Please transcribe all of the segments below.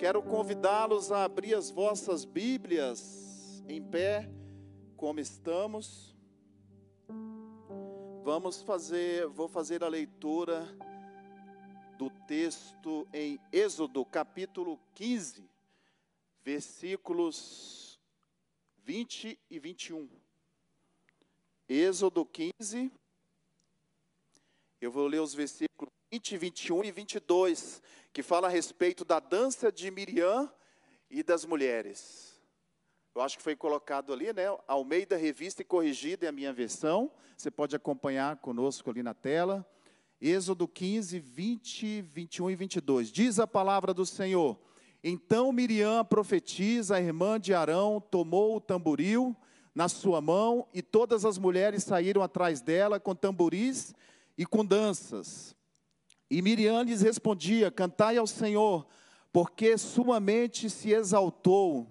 Quero convidá-los a abrir as vossas Bíblias em pé, como estamos. Vamos fazer, vou fazer a leitura do texto em Êxodo, capítulo 15, versículos 20 e 21. Êxodo 15, eu vou ler os versículos 20, 21 e 22, que fala a respeito da dança de Miriam e das mulheres. Eu acho que foi colocado ali, né? Almeida Revista e Corrigida é a minha versão. Você pode acompanhar conosco ali na tela. Êxodo 15, 20, 21 e 22. Diz a palavra do Senhor: Então Miriam, profetiza, a irmã de Arão, tomou o tamboril na sua mão e todas as mulheres saíram atrás dela com tamboris e com danças. E Miriam lhes respondia: Cantai ao Senhor, porque sumamente se exaltou,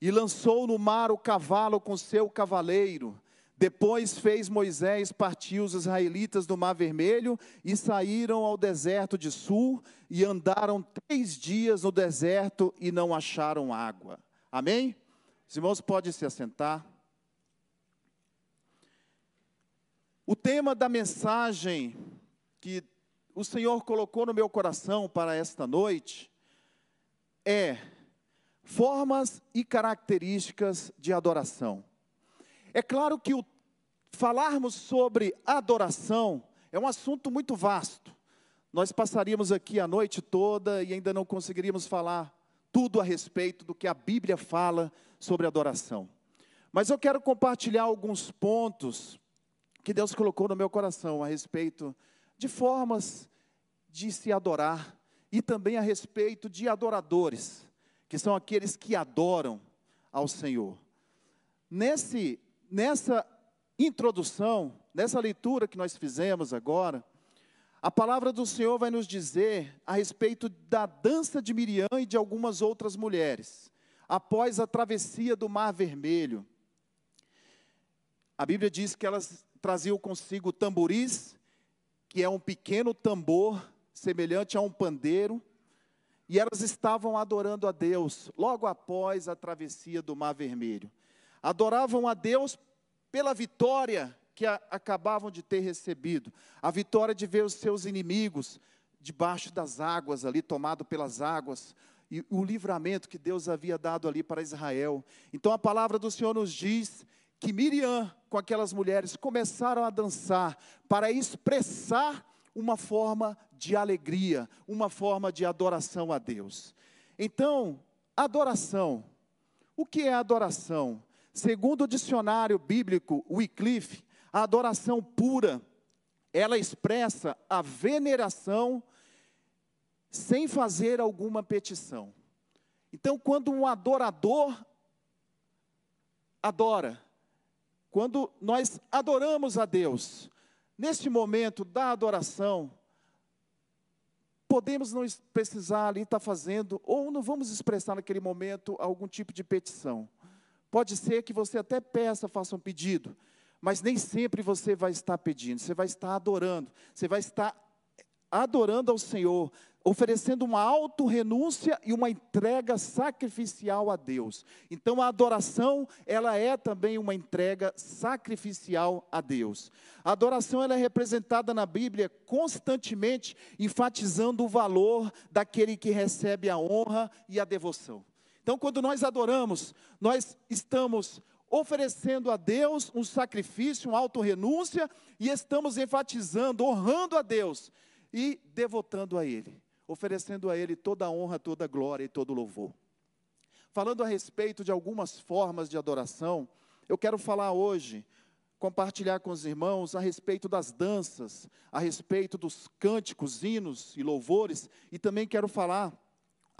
e lançou no mar o cavalo com seu cavaleiro. Depois fez Moisés partir os israelitas do Mar Vermelho e saíram ao deserto de Sul e andaram três dias no deserto e não acharam água. Amém? Os irmãos podem se assentar. O tema da mensagem que o Senhor colocou no meu coração para esta noite é formas e características de adoração. É claro que o falarmos sobre adoração é um assunto muito vasto. Nós passaríamos aqui a noite toda e ainda não conseguiríamos falar tudo a respeito do que a Bíblia fala sobre adoração. Mas eu quero compartilhar alguns pontos que Deus colocou no meu coração a respeito de formas de se adorar e também a respeito de adoradores, que são aqueles que adoram ao Senhor. Nesse, nessa introdução, nessa leitura que nós fizemos agora, a palavra do Senhor vai nos dizer a respeito da dança de Miriam e de algumas outras mulheres, após a travessia do Mar Vermelho. A Bíblia diz que elas traziam consigo tamboris que é um pequeno tambor semelhante a um pandeiro, e elas estavam adorando a Deus logo após a travessia do Mar Vermelho. Adoravam a Deus pela vitória que a, acabavam de ter recebido, a vitória de ver os seus inimigos debaixo das águas ali, tomado pelas águas, e o livramento que Deus havia dado ali para Israel. Então a palavra do Senhor nos diz que Miriam, com aquelas mulheres, começaram a dançar para expressar uma forma de alegria, uma forma de adoração a Deus. Então, adoração. O que é adoração? Segundo o dicionário bíblico Wycliffe, a adoração pura, ela expressa a veneração sem fazer alguma petição. Então, quando um adorador adora, quando nós adoramos a Deus, neste momento da adoração, podemos não precisar ali estar fazendo, ou não vamos expressar naquele momento algum tipo de petição. Pode ser que você até peça, faça um pedido, mas nem sempre você vai estar pedindo, você vai estar adorando, você vai estar adorando ao Senhor, oferecendo uma auto-renúncia e uma entrega sacrificial a Deus. Então a adoração, ela é também uma entrega sacrificial a Deus. A adoração ela é representada na Bíblia constantemente enfatizando o valor daquele que recebe a honra e a devoção. Então quando nós adoramos, nós estamos oferecendo a Deus um sacrifício, uma auto-renúncia e estamos enfatizando, honrando a Deus e devotando a Ele oferecendo a Ele toda a honra, toda a glória e todo o louvor. Falando a respeito de algumas formas de adoração, eu quero falar hoje, compartilhar com os irmãos a respeito das danças, a respeito dos cânticos, hinos e louvores, e também quero falar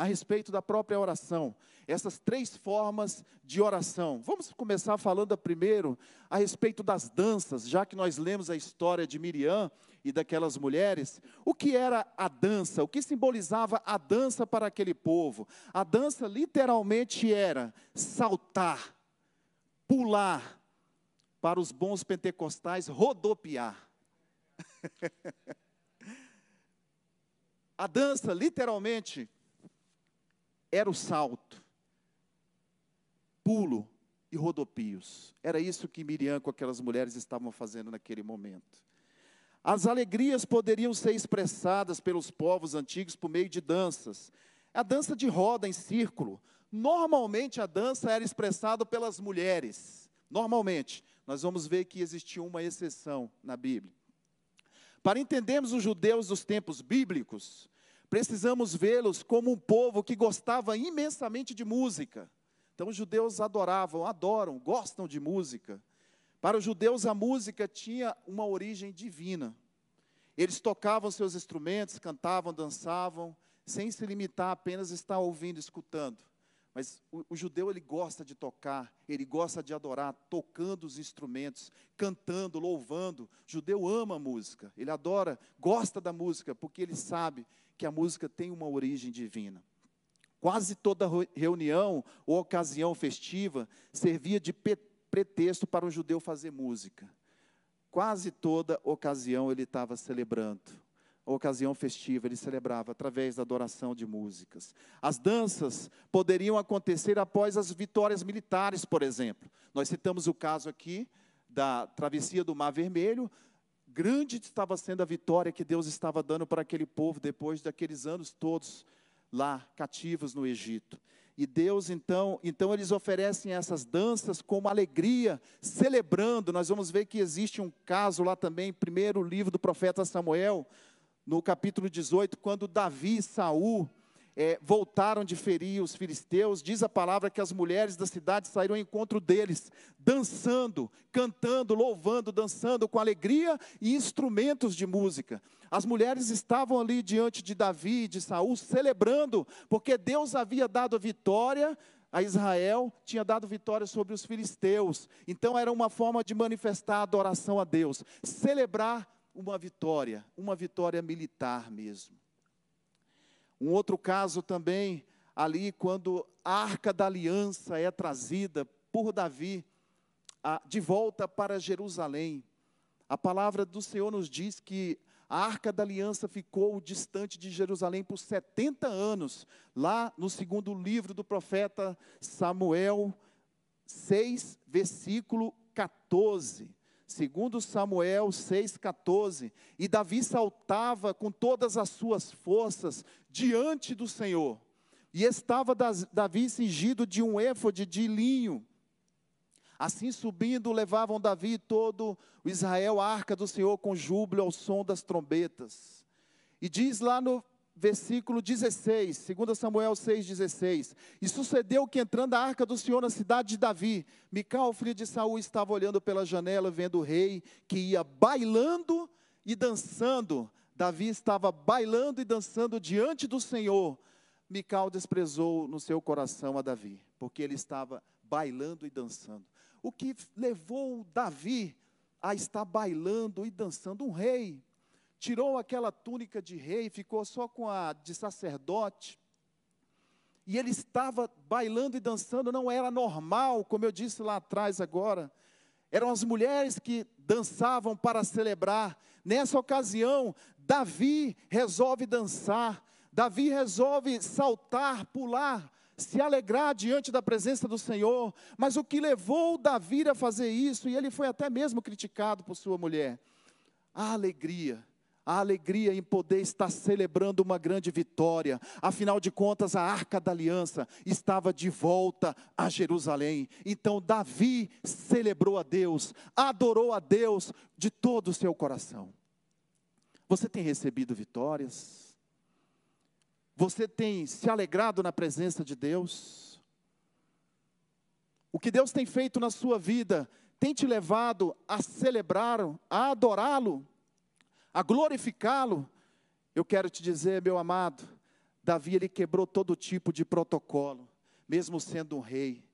a respeito da própria oração. Essas três formas de oração. Vamos começar falando primeiro a respeito das danças, já que nós lemos a história de Miriam e daquelas mulheres. O que era a dança? O que simbolizava a dança para aquele povo? A dança literalmente era saltar, pular, para os bons pentecostais, rodopiar. a dança literalmente era o salto, pulo e rodopios. Era isso que Miriam com aquelas mulheres estavam fazendo naquele momento. As alegrias poderiam ser expressadas pelos povos antigos por meio de danças. A dança de roda em círculo. Normalmente a dança era expressada pelas mulheres. Normalmente. Nós vamos ver que existia uma exceção na Bíblia. Para entendermos os judeus dos tempos bíblicos, precisamos vê-los como um povo que gostava imensamente de música. Então os judeus adoravam, adoram, gostam de música. Para os judeus, a música tinha uma origem divina. Eles tocavam seus instrumentos, cantavam, dançavam, sem se limitar a apenas estar ouvindo, escutando. Mas o, o, judeu ele gosta de tocar, ele gosta de adorar, tocando os instrumentos, cantando, louvando. O judeu ama a música, ele adora, gosta da música, porque ele sabe que a música tem uma origem divina. Quase toda reunião ou ocasião festiva servia de pretexto para um judeu fazer música. Quase toda ocasião ele estava celebrando. A ocasião festiva ele celebrava através da adoração de músicas. As danças poderiam acontecer após as vitórias militares, por exemplo. Nós citamos o caso aqui da travessia do Mar Vermelho. Grande estava sendo a vitória que Deus estava dando para aquele povo depois daqueles anos todos lá cativos no Egito. E Deus, então, então eles oferecem essas danças como alegria, celebrando. Nós vamos ver que existe um caso lá também, primeiro livro do profeta Samuel, no capítulo 18, quando Davi e Saul é, voltaram de ferir os filisteus, diz a palavra que as mulheres da cidade saíram ao encontro deles, dançando, cantando, louvando, dançando com alegria e instrumentos de música. As mulheres estavam ali diante de Davi e de Saul, celebrando, porque Deus havia dado a vitória a Israel, tinha dado vitória sobre os filisteus. Então era uma forma de manifestar a adoração a Deus, celebrar uma vitória, uma vitória militar mesmo. Um outro caso também, ali, quando a arca da aliança é trazida por Davi de volta para Jerusalém. A palavra do Senhor nos diz que a arca da aliança ficou distante de Jerusalém por 70 anos, lá no segundo livro do profeta Samuel 6, versículo 14. Segundo Samuel 6,14, e Davi saltava com todas as suas forças diante do Senhor, e estava Davi cingido de um éfode de linho. Assim subindo, levavam Davi e todo o Israel a arca do Senhor com júbilo ao som das trombetas. E diz lá no versículo 16, 2 Samuel 6,16. E sucedeu que entrando a arca do Senhor na cidade de Davi, Mical, filho de Saul, estava olhando pela janela, vendo o rei que ia bailando e dançando. Davi estava bailando e dançando diante do Senhor. Mical desprezou no seu coração a Davi, porque ele estava bailando e dançando. O que levou Davi a estar bailando e dançando? Um rei, tirou aquela túnica de rei, ficou só com a de sacerdote. E ele estava bailando e dançando, não era normal, como eu disse lá atrás agora. Eram as mulheres que dançavam para celebrar. Nessa ocasião, Davi resolve dançar, Davi resolve saltar, pular, se alegrar diante da presença do Senhor. Mas o que levou Davi a fazer isso, e ele foi até mesmo criticado por sua mulher, a alegria a alegria em poder estar celebrando uma grande vitória. Afinal de contas, a arca da aliança estava de volta a Jerusalém. Então, Davi celebrou a Deus, adorou a Deus de todo o seu coração. Você tem recebido vitórias? Você tem se alegrado na presença de Deus? O que Deus tem feito na sua vida tem te levado a celebrar, a adorá-lo? A glorificá-lo, eu quero te dizer, meu amado, Davi ele quebrou todo tipo de protocolo, mesmo sendo um rei,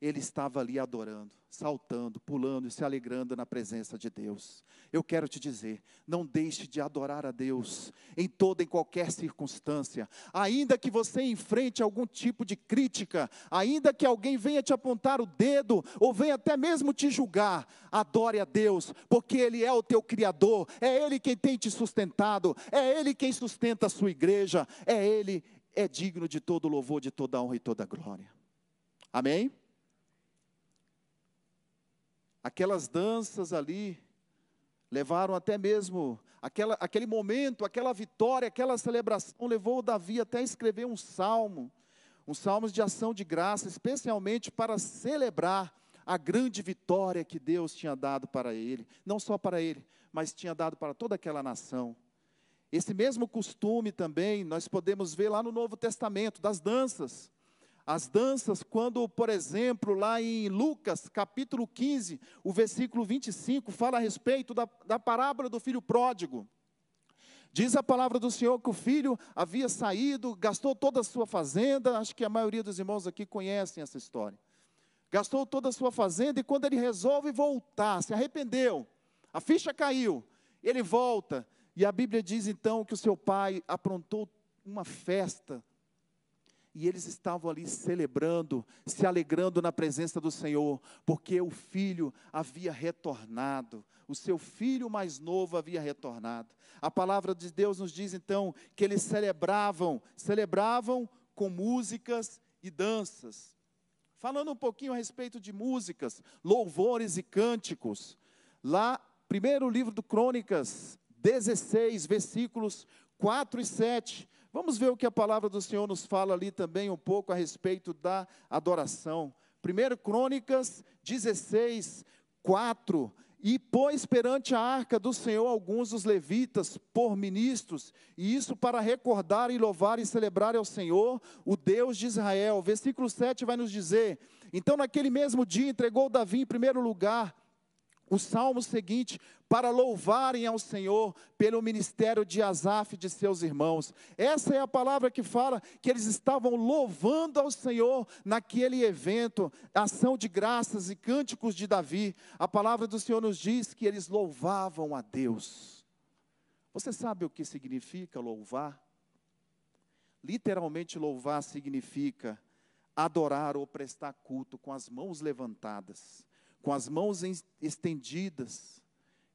ele estava ali adorando, saltando, pulando e se alegrando na presença de Deus. Eu quero te dizer, não deixe de adorar a Deus em toda e qualquer circunstância, ainda que você enfrente algum tipo de crítica, ainda que alguém venha te apontar o dedo ou venha até mesmo te julgar, adore a Deus, porque Ele é o teu Criador, é Ele quem tem te sustentado, é Ele quem sustenta a sua igreja, é Ele é digno de todo louvor, de toda honra e toda glória. Amém? Aquelas danças ali levaram até mesmo aquela, aquele momento, aquela vitória, aquela celebração levou Davi até a escrever um salmo, um salmo de ação de graça, especialmente para celebrar a grande vitória que Deus tinha dado para ele, não só para ele, mas tinha dado para toda aquela nação. Esse mesmo costume também nós podemos ver lá no Novo Testamento, das danças. As danças, quando, por exemplo, lá em Lucas, capítulo 15, o versículo 25, fala a respeito da, da parábola do filho pródigo. Diz a palavra do Senhor que o filho havia saído, gastou toda a sua fazenda, acho que a maioria dos irmãos aqui conhecem essa história. Gastou toda a sua fazenda e quando ele resolve voltar, se arrependeu, a ficha caiu, ele volta, e a Bíblia diz então que o seu pai aprontou uma festa e eles estavam ali celebrando, se alegrando na presença do Senhor, porque o filho havia retornado, o seu filho mais novo havia retornado. A palavra de Deus nos diz então que eles celebravam, celebravam com músicas e danças. Falando um pouquinho a respeito de músicas, louvores e cânticos, lá, primeiro livro do Crônicas 16, versículos 4 e 7, Vamos ver o que a palavra do Senhor nos fala ali também um pouco a respeito da adoração. 1 Crônicas 16, 4. E pôs perante a arca do Senhor alguns dos levitas por ministros, e isso para recordar e louvar e celebrar ao Senhor, o Deus de Israel. Versículo 7 vai nos dizer: Então naquele mesmo dia entregou Davi em primeiro lugar o salmo seguinte, para louvarem ao Senhor pelo ministério de Asaf e de seus irmãos. Essa é a palavra que fala que eles estavam louvando ao Senhor naquele evento, ação de graças e cânticos de Davi. A palavra do Senhor nos diz que eles louvavam a Deus. Você sabe o que significa louvar? Literalmente, louvar significa adorar ou prestar culto com as mãos levantadas com as mãos estendidas.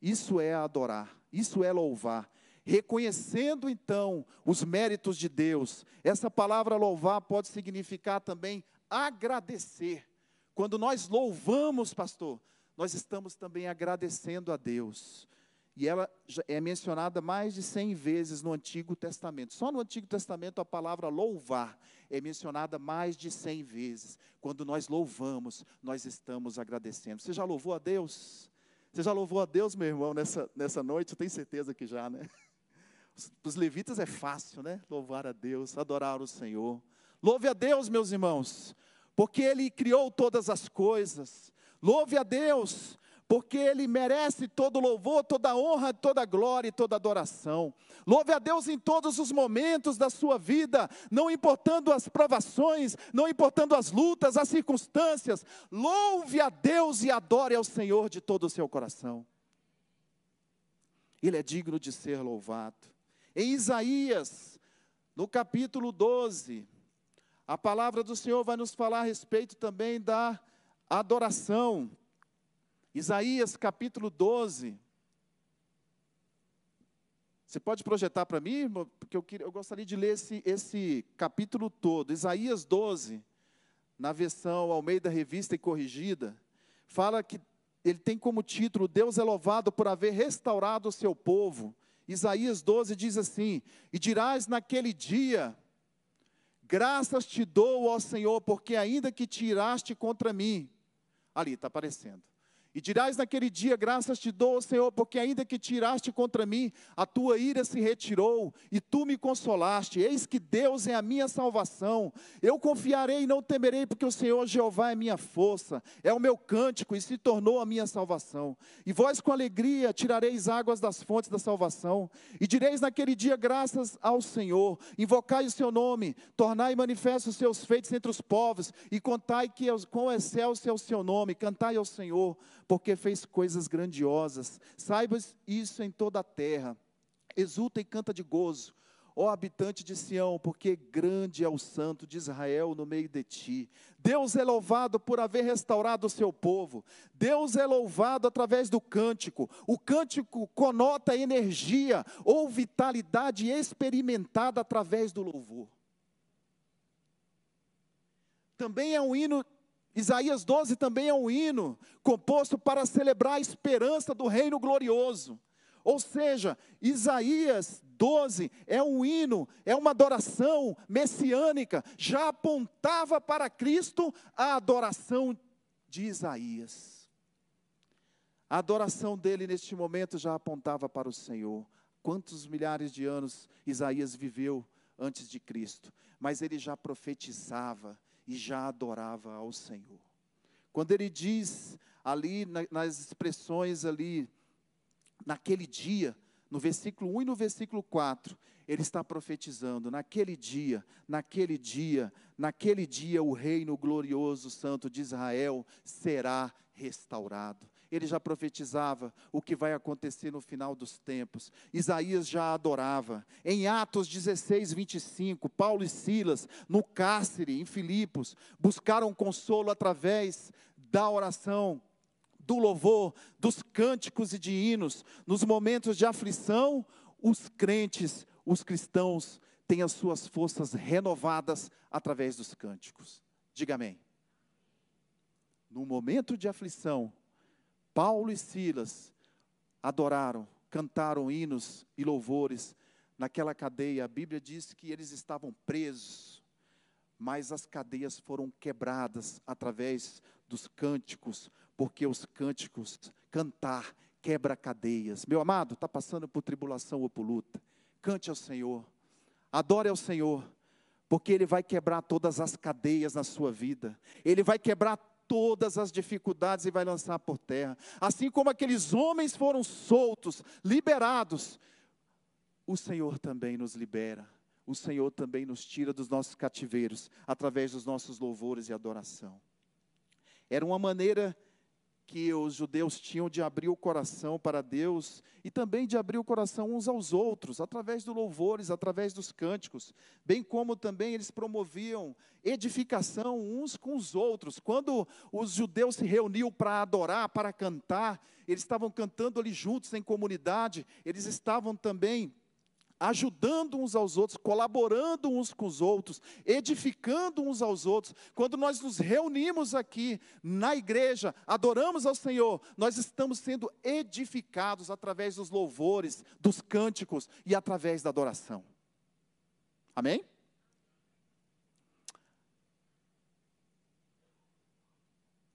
Isso é adorar, isso é louvar. Reconhecendo então os méritos de Deus. Essa palavra louvar pode significar também agradecer. Quando nós louvamos, pastor, nós estamos também agradecendo a Deus. E ela é mencionada mais de 100 vezes no Antigo Testamento. Só no Antigo Testamento a palavra louvar é mencionada mais de 100 vezes. Quando nós louvamos, nós estamos agradecendo. Você já louvou a Deus? Você já louvou a Deus, meu irmão, nessa, nessa noite? Eu tenho certeza que já, né? Os levitas é fácil, né? Louvar a Deus, adorar o Senhor. Louve a Deus, meus irmãos, porque Ele criou todas as coisas. Louve a Deus, porque Ele merece todo louvor, toda honra, toda glória e toda adoração. Louve a Deus em todos os momentos da sua vida, não importando as provações, não importando as lutas, as circunstâncias. Louve a Deus e adore ao Senhor de todo o seu coração. Ele é digno de ser louvado. Em Isaías, no capítulo 12, a palavra do Senhor vai nos falar a respeito também da adoração. Isaías capítulo 12. Você pode projetar para mim, porque eu, queria, eu gostaria de ler esse, esse capítulo todo. Isaías 12, na versão Almeida Revista e Corrigida, fala que ele tem como título: Deus é louvado por haver restaurado o seu povo. Isaías 12 diz assim: E dirás naquele dia: Graças te dou, ó Senhor, porque ainda que tiraste contra mim, ali está aparecendo. E dirás naquele dia: Graças te dou, Senhor, porque ainda que tiraste contra mim, a tua ira se retirou e tu me consolaste. Eis que Deus é a minha salvação. Eu confiarei e não temerei, porque o Senhor Jeová é minha força, é o meu cântico e se tornou a minha salvação. E vós com alegria tirareis águas das fontes da salvação. E direis naquele dia: Graças ao Senhor. Invocai o seu nome, tornai manifestos os seus feitos entre os povos, e contai que quão excelso é o seu nome. Cantai ao Senhor porque fez coisas grandiosas. Saibas isso em toda a terra. Exulta e canta de gozo, ó habitante de Sião, porque grande é o santo de Israel no meio de ti. Deus é louvado por haver restaurado o seu povo. Deus é louvado através do cântico. O cântico conota energia ou vitalidade experimentada através do louvor. também é um hino, Isaías 12 também é um hino composto para celebrar a esperança do reino glorioso. Ou seja, Isaías 12 é um hino, é uma adoração messiânica, já apontava para Cristo a adoração de Isaías. A adoração dele neste momento já apontava para o Senhor. Quantos milhares de anos Isaías viveu antes de Cristo, mas ele já profetizava e já adorava ao Senhor. Quando ele diz ali nas expressões ali naquele dia, no versículo 1 e no versículo 4, ele está profetizando: naquele dia, naquele dia, naquele dia o reino glorioso santo de Israel será restaurado. Ele já profetizava o que vai acontecer no final dos tempos. Isaías já adorava. Em Atos 16, 25, Paulo e Silas, no cárcere, em Filipos, buscaram consolo através da oração do louvor, dos cânticos e de hinos. Nos momentos de aflição, os crentes, os cristãos, têm as suas forças renovadas através dos cânticos. Diga amém. No momento de aflição, Paulo e Silas adoraram, cantaram hinos e louvores naquela cadeia. A Bíblia diz que eles estavam presos, mas as cadeias foram quebradas através dos cânticos, porque os cânticos, cantar, quebra cadeias. Meu amado, está passando por tribulação ou por luta, cante ao Senhor, adore ao Senhor, porque Ele vai quebrar todas as cadeias na sua vida, Ele vai quebrar todas as dificuldades e vai lançar por terra. Assim como aqueles homens foram soltos, liberados, o Senhor também nos libera. O Senhor também nos tira dos nossos cativeiros através dos nossos louvores e adoração. Era uma maneira que os judeus tinham de abrir o coração para Deus e também de abrir o coração uns aos outros, através dos louvores, através dos cânticos, bem como também eles promoviam edificação uns com os outros. Quando os judeus se reuniam para adorar, para cantar, eles estavam cantando ali juntos em comunidade, eles estavam também ajudando uns aos outros, colaborando uns com os outros, edificando uns aos outros. Quando nós nos reunimos aqui na igreja, adoramos ao Senhor, nós estamos sendo edificados através dos louvores, dos cânticos e através da adoração. Amém?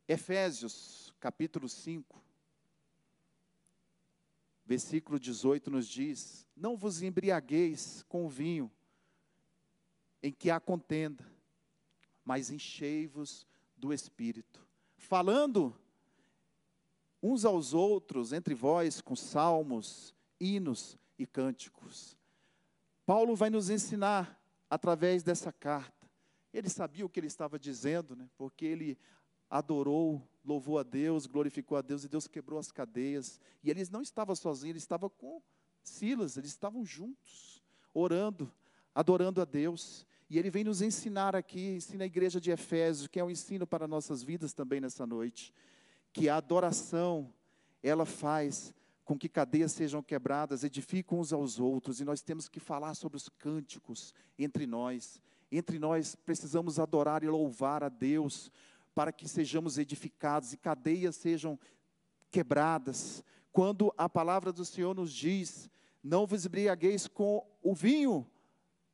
Efésios, capítulo 5, versículo 18 nos diz: não vos embriagueis com o vinho, em que há contenda, mas enchei-vos do Espírito, falando uns aos outros entre vós com salmos, hinos e cânticos. Paulo vai nos ensinar através dessa carta. Ele sabia o que ele estava dizendo, né? porque ele adorou, louvou a Deus, glorificou a Deus e Deus quebrou as cadeias. E ele não estava sozinho, ele estava com Silas, eles estavam juntos, orando, adorando a Deus. E ele vem nos ensinar aqui, ensina a igreja de Efésios, que é um ensino para nossas vidas também nessa noite, que a adoração, ela faz com que cadeias sejam quebradas, edificam uns aos outros, e nós temos que falar sobre os cânticos entre nós. Entre nós precisamos adorar e louvar a Deus, para que sejamos edificados e cadeias sejam quebradas. Quando a palavra do Senhor nos diz não vos embriagueis com o vinho,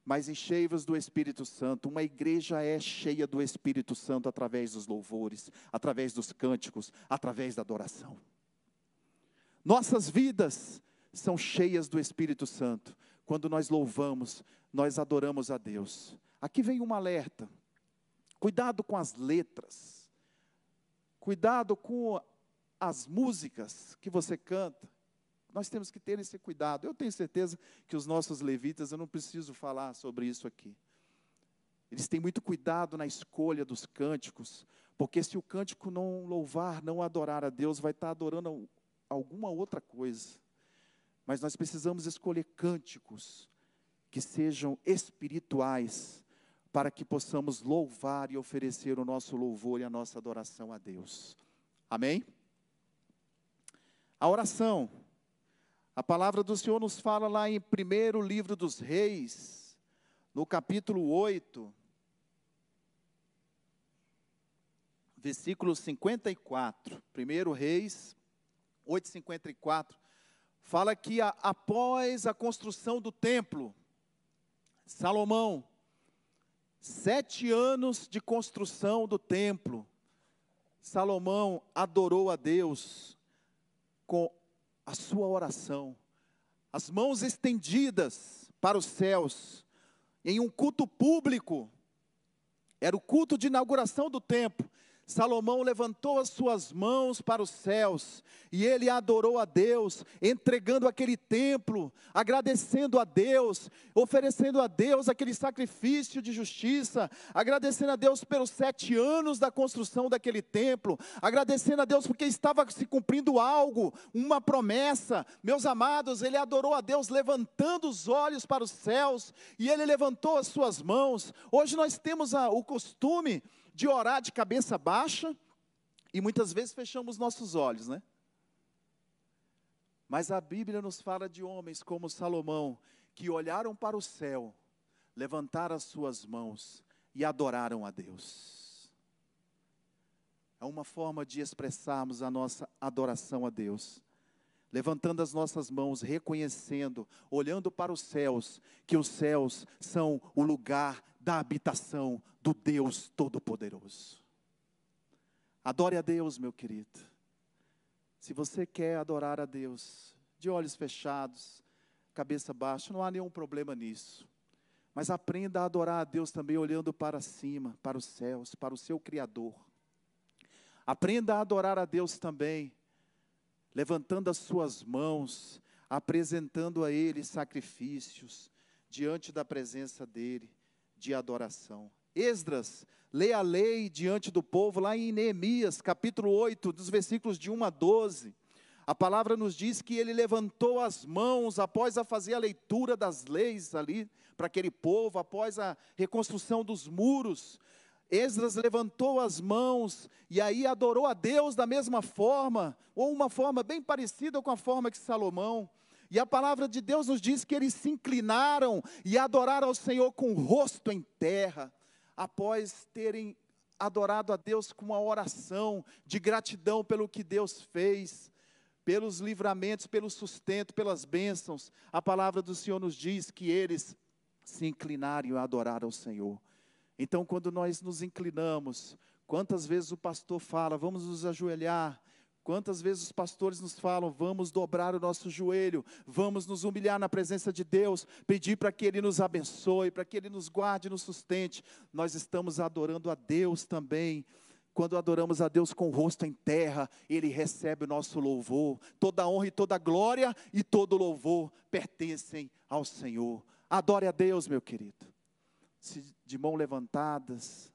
mas enchei-vos do Espírito Santo. Uma igreja é cheia do Espírito Santo através dos louvores, através dos cânticos, através da adoração. Nossas vidas são cheias do Espírito Santo. Quando nós louvamos, nós adoramos a Deus. Aqui vem um alerta. Cuidado com as letras. Cuidado com as músicas que você canta. Nós temos que ter esse cuidado. Eu tenho certeza que os nossos levitas, eu não preciso falar sobre isso aqui. Eles têm muito cuidado na escolha dos cânticos, porque se o cântico não louvar, não adorar a Deus, vai estar adorando alguma outra coisa. Mas nós precisamos escolher cânticos que sejam espirituais, para que possamos louvar e oferecer o nosso louvor e a nossa adoração a Deus. Amém? A oração a palavra do Senhor nos fala lá em primeiro livro dos reis, no capítulo 8. versículo 54, 1 Reis 8,54, fala que a, após a construção do templo, Salomão, sete anos de construção do templo, Salomão adorou a Deus com a sua oração, as mãos estendidas para os céus, em um culto público, era o culto de inauguração do templo. Salomão levantou as suas mãos para os céus e ele adorou a Deus, entregando aquele templo, agradecendo a Deus, oferecendo a Deus aquele sacrifício de justiça, agradecendo a Deus pelos sete anos da construção daquele templo, agradecendo a Deus porque estava se cumprindo algo, uma promessa. Meus amados, ele adorou a Deus levantando os olhos para os céus e ele levantou as suas mãos. Hoje nós temos a, o costume de orar de cabeça baixa e muitas vezes fechamos nossos olhos, né? Mas a Bíblia nos fala de homens como Salomão, que olharam para o céu, levantaram as suas mãos e adoraram a Deus. É uma forma de expressarmos a nossa adoração a Deus. Levantando as nossas mãos, reconhecendo, olhando para os céus, que os céus são o lugar da habitação do Deus Todo-Poderoso. Adore a Deus, meu querido. Se você quer adorar a Deus, de olhos fechados, cabeça baixa, não há nenhum problema nisso. Mas aprenda a adorar a Deus também olhando para cima, para os céus, para o seu Criador. Aprenda a adorar a Deus também, levantando as suas mãos, apresentando a Ele sacrifícios diante da presença dEle de adoração. Esdras lê a lei diante do povo, lá em Neemias, capítulo 8, dos versículos de 1 a 12. A palavra nos diz que ele levantou as mãos após a fazer a leitura das leis ali para aquele povo, após a reconstrução dos muros. Esdras levantou as mãos e aí adorou a Deus da mesma forma, ou uma forma bem parecida com a forma que Salomão. E a palavra de Deus nos diz que eles se inclinaram e adoraram ao Senhor com o rosto em terra, após terem adorado a Deus com uma oração de gratidão pelo que Deus fez, pelos livramentos, pelo sustento, pelas bênçãos. A palavra do Senhor nos diz que eles se inclinaram e adoraram ao Senhor. Então, quando nós nos inclinamos, quantas vezes o pastor fala, vamos nos ajoelhar, Quantas vezes os pastores nos falam, vamos dobrar o nosso joelho, vamos nos humilhar na presença de Deus, pedir para que Ele nos abençoe, para que Ele nos guarde nos sustente. Nós estamos adorando a Deus também. Quando adoramos a Deus com o rosto em terra, Ele recebe o nosso louvor. Toda honra e toda glória e todo louvor pertencem ao Senhor. Adore a Deus, meu querido. Se de mãos levantadas,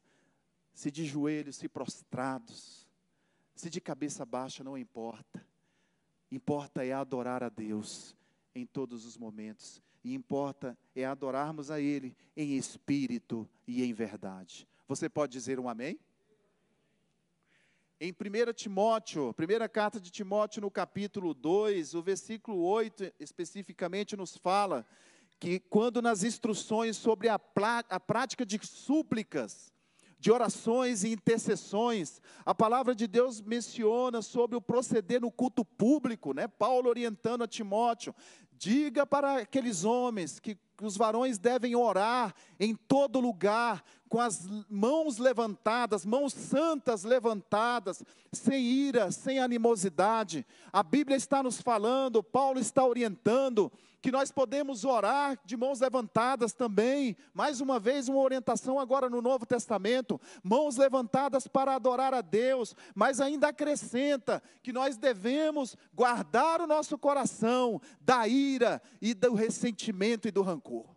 se de joelhos, se prostrados se de cabeça baixa, não importa. Importa é adorar a Deus em todos os momentos. E importa é adorarmos a Ele em espírito e em verdade. Você pode dizer um amém? Em 1 Timóteo, primeira carta de Timóteo, no capítulo 2, o versículo 8 especificamente nos fala que quando nas instruções sobre a, a prática de súplicas, de orações e intercessões. A palavra de Deus menciona sobre o proceder no culto público, né? Paulo orientando a Timóteo, diga para aqueles homens que os varões devem orar em todo lugar, com as mãos levantadas, mãos santas levantadas, sem ira, sem animosidade. A Bíblia está nos falando, Paulo está orientando que nós podemos orar de mãos levantadas também. Mais uma vez, uma orientação agora no Novo Testamento: mãos levantadas para adorar a Deus, mas ainda acrescenta que nós devemos guardar o nosso coração da ira e do ressentimento e do rancor.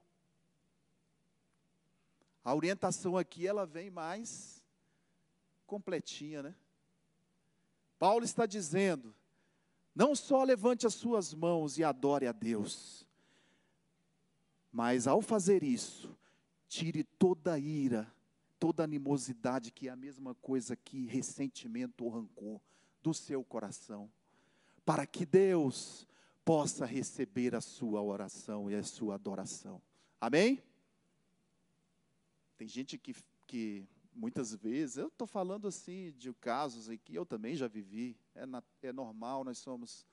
A orientação aqui ela vem mais completinha, né? Paulo está dizendo: não só levante as suas mãos e adore a Deus, mas ao fazer isso, tire toda a ira, toda a animosidade, que é a mesma coisa que ressentimento ou rancor, do seu coração, para que Deus possa receber a sua oração e a sua adoração. Amém? Tem gente que, que muitas vezes, eu estou falando assim de casos em que eu também já vivi, é, na, é normal, nós somos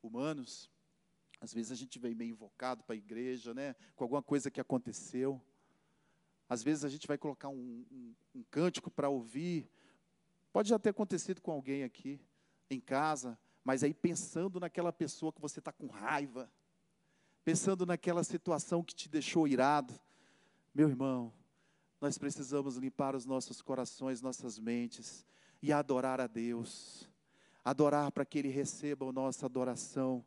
humanos. Às vezes a gente vem meio invocado para a igreja, né, com alguma coisa que aconteceu. Às vezes a gente vai colocar um, um, um cântico para ouvir. Pode já ter acontecido com alguém aqui, em casa, mas aí pensando naquela pessoa que você está com raiva, pensando naquela situação que te deixou irado. Meu irmão, nós precisamos limpar os nossos corações, nossas mentes e adorar a Deus. Adorar para que Ele receba a nossa adoração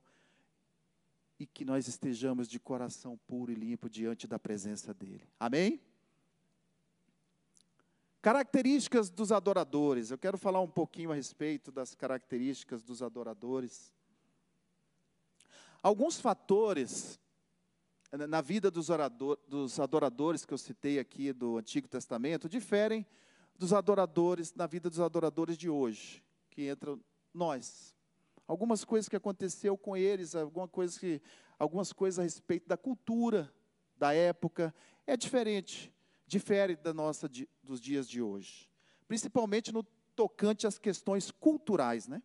e que nós estejamos de coração puro e limpo diante da presença dEle. Amém? Características dos adoradores. Eu quero falar um pouquinho a respeito das características dos adoradores. Alguns fatores na vida dos, orador, dos adoradores que eu citei aqui do Antigo Testamento diferem dos adoradores, na vida dos adoradores de hoje, que entram nós. Algumas coisas que aconteceu com eles, alguma coisa que, algumas coisas a respeito da cultura da época, é diferente, difere da nossa dos dias de hoje. Principalmente no tocante às questões culturais, né?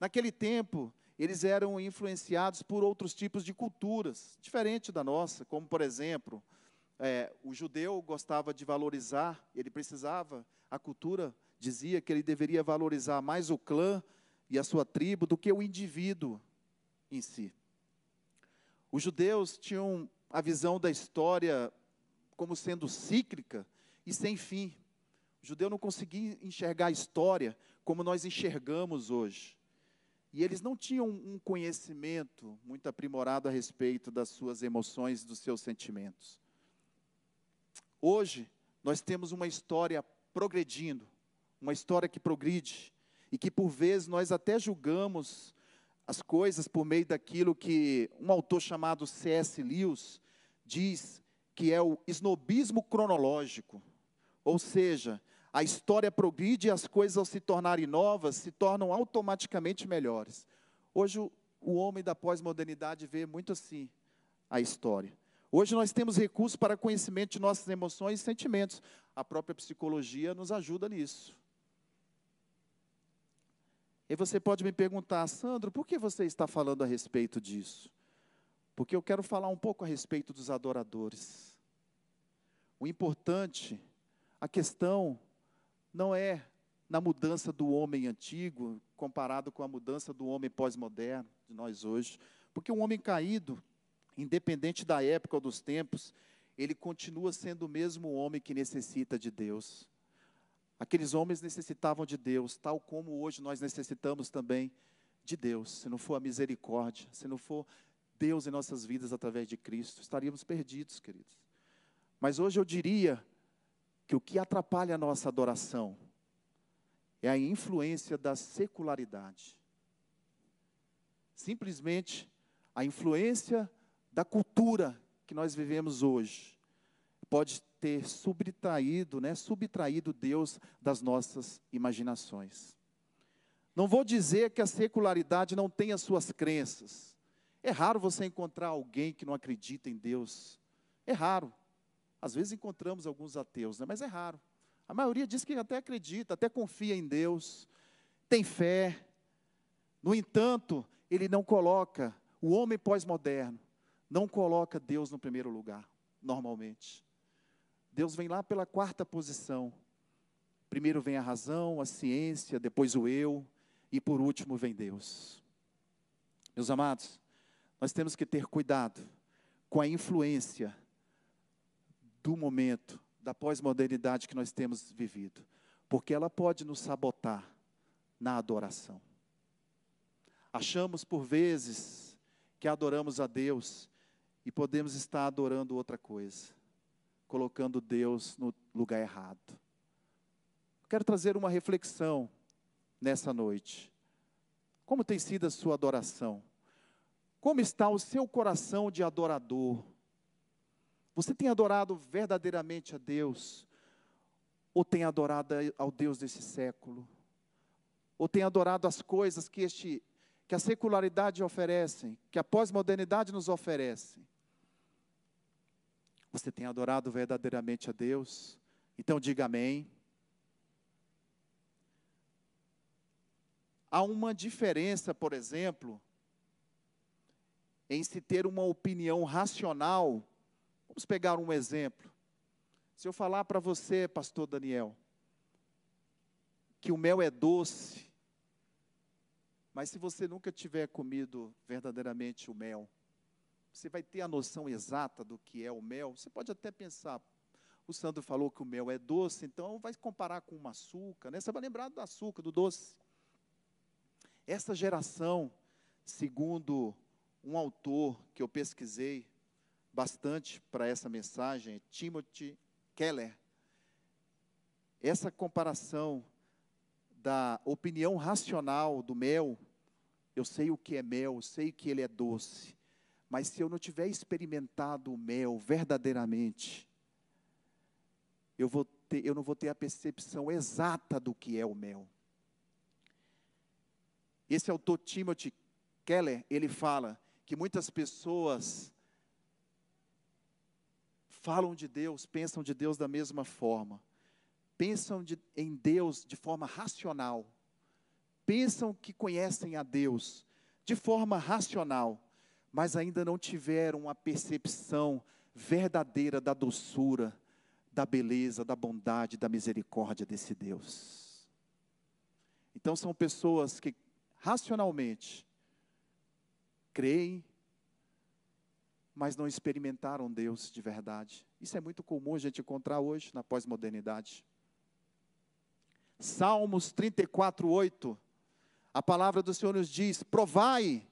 Naquele tempo, eles eram influenciados por outros tipos de culturas, diferente da nossa, como, por exemplo, é, o judeu gostava de valorizar, ele precisava, a cultura dizia que ele deveria valorizar mais o clã e a sua tribo do que o indivíduo em si. Os judeus tinham a visão da história como sendo cíclica e sem fim. O judeu não conseguia enxergar a história como nós enxergamos hoje. E eles não tinham um conhecimento muito aprimorado a respeito das suas emoções, dos seus sentimentos. Hoje, nós temos uma história progredindo, uma história que progride, e que por vezes nós até julgamos as coisas por meio daquilo que um autor chamado C.S. Lewis diz que é o snobismo cronológico. Ou seja, a história progride e as coisas, ao se tornarem novas, se tornam automaticamente melhores. Hoje, o, homem da pós-modernidade vê muito assim a história. Hoje nós temos recursos para conhecimento de nossas emoções e sentimentos. A própria psicologia nos ajuda nisso. E você pode me perguntar, Sandro, por que você está falando a respeito disso? Porque eu quero falar um pouco a respeito dos adoradores. O importante, a questão não é na mudança do homem antigo comparado com a mudança do homem pós-moderno de nós hoje. Porque um homem caído, independente da época ou dos tempos, ele continua sendo o mesmo homem que necessita de Deus. Aqueles homens necessitavam de Deus, tal como hoje nós necessitamos também de Deus. Se não for a misericórdia, se não for Deus em nossas vidas através de Cristo, estaríamos perdidos, queridos. Mas hoje eu diria que o que atrapalha a nossa adoração é a influência da secularidade. Simplesmente a influência da cultura que nós vivemos hoje pode ter subtraído, né, subtraído Deus das nossas imaginações. Não vou dizer que a secularidade não tem as suas crenças. É raro você encontrar alguém que não acredita em Deus. É raro. Às vezes encontramos alguns ateus, né? mas é raro. A maioria diz que até acredita, até confia em Deus, tem fé. No entanto, ele não coloca, o homem pós-moderno, não coloca Deus no primeiro lugar, normalmente. Deus vem lá pela quarta posição. Primeiro vem a razão, a ciência, depois o eu, e por último vem Deus. Meus amados, nós temos que ter cuidado com a influência do momento, da pós-modernidade que nós temos vivido, porque ela pode nos sabotar na adoração. Achamos por vezes que adoramos a Deus e podemos estar adorando outra coisa, colocando Deus no lugar errado. Quero trazer uma reflexão nessa noite. Como tem sido a sua adoração? Como está o seu coração de adorador? Você tem adorado verdadeiramente a Deus? Ou tem adorado ao Deus desse século? Ou tem adorado as coisas que, este, que a secularidade oferece, que a pós-modernidade nos oferece? Você tem adorado verdadeiramente a Deus? Então diga amém. Há uma diferença, por exemplo, em se ter uma opinião racional Vamos pegar um exemplo. Se eu falar para você, pastor Daniel, que o mel é doce, mas se você nunca tiver comido verdadeiramente o mel, você vai ter a noção exata do que é o mel. Você pode até pensar, o Sandro falou que o mel é doce, então vai comparar com o açúcar, né? Você vai lembrar do açúcar, do doce. Essa geração, segundo um autor que eu pesquisei bastante para essa mensagem, Timothy Keller, essa comparação da opinião racional do mel, eu sei o que é mel, sei que ele é doce, mas se eu não tiver experimentado o mel verdadeiramente, eu, vou ter, eu não vou ter a percepção exata do que é o mel. Esse autor Timothy Keller, ele fala que muitas pessoas falam de Deus, pensam de Deus da mesma forma. Pensam de, em Deus de forma racional. Pensam que conhecem a Deus de forma racional, mas ainda não tiveram a percepção verdadeira da doçura, da beleza, da bondade, da misericórdia desse Deus. Então são pessoas que racionalmente, creem, mas não experimentaram Deus de verdade. Isso é muito comum a gente encontrar hoje na pós-modernidade. Salmos 34, 8. A palavra do Senhor nos diz: Provai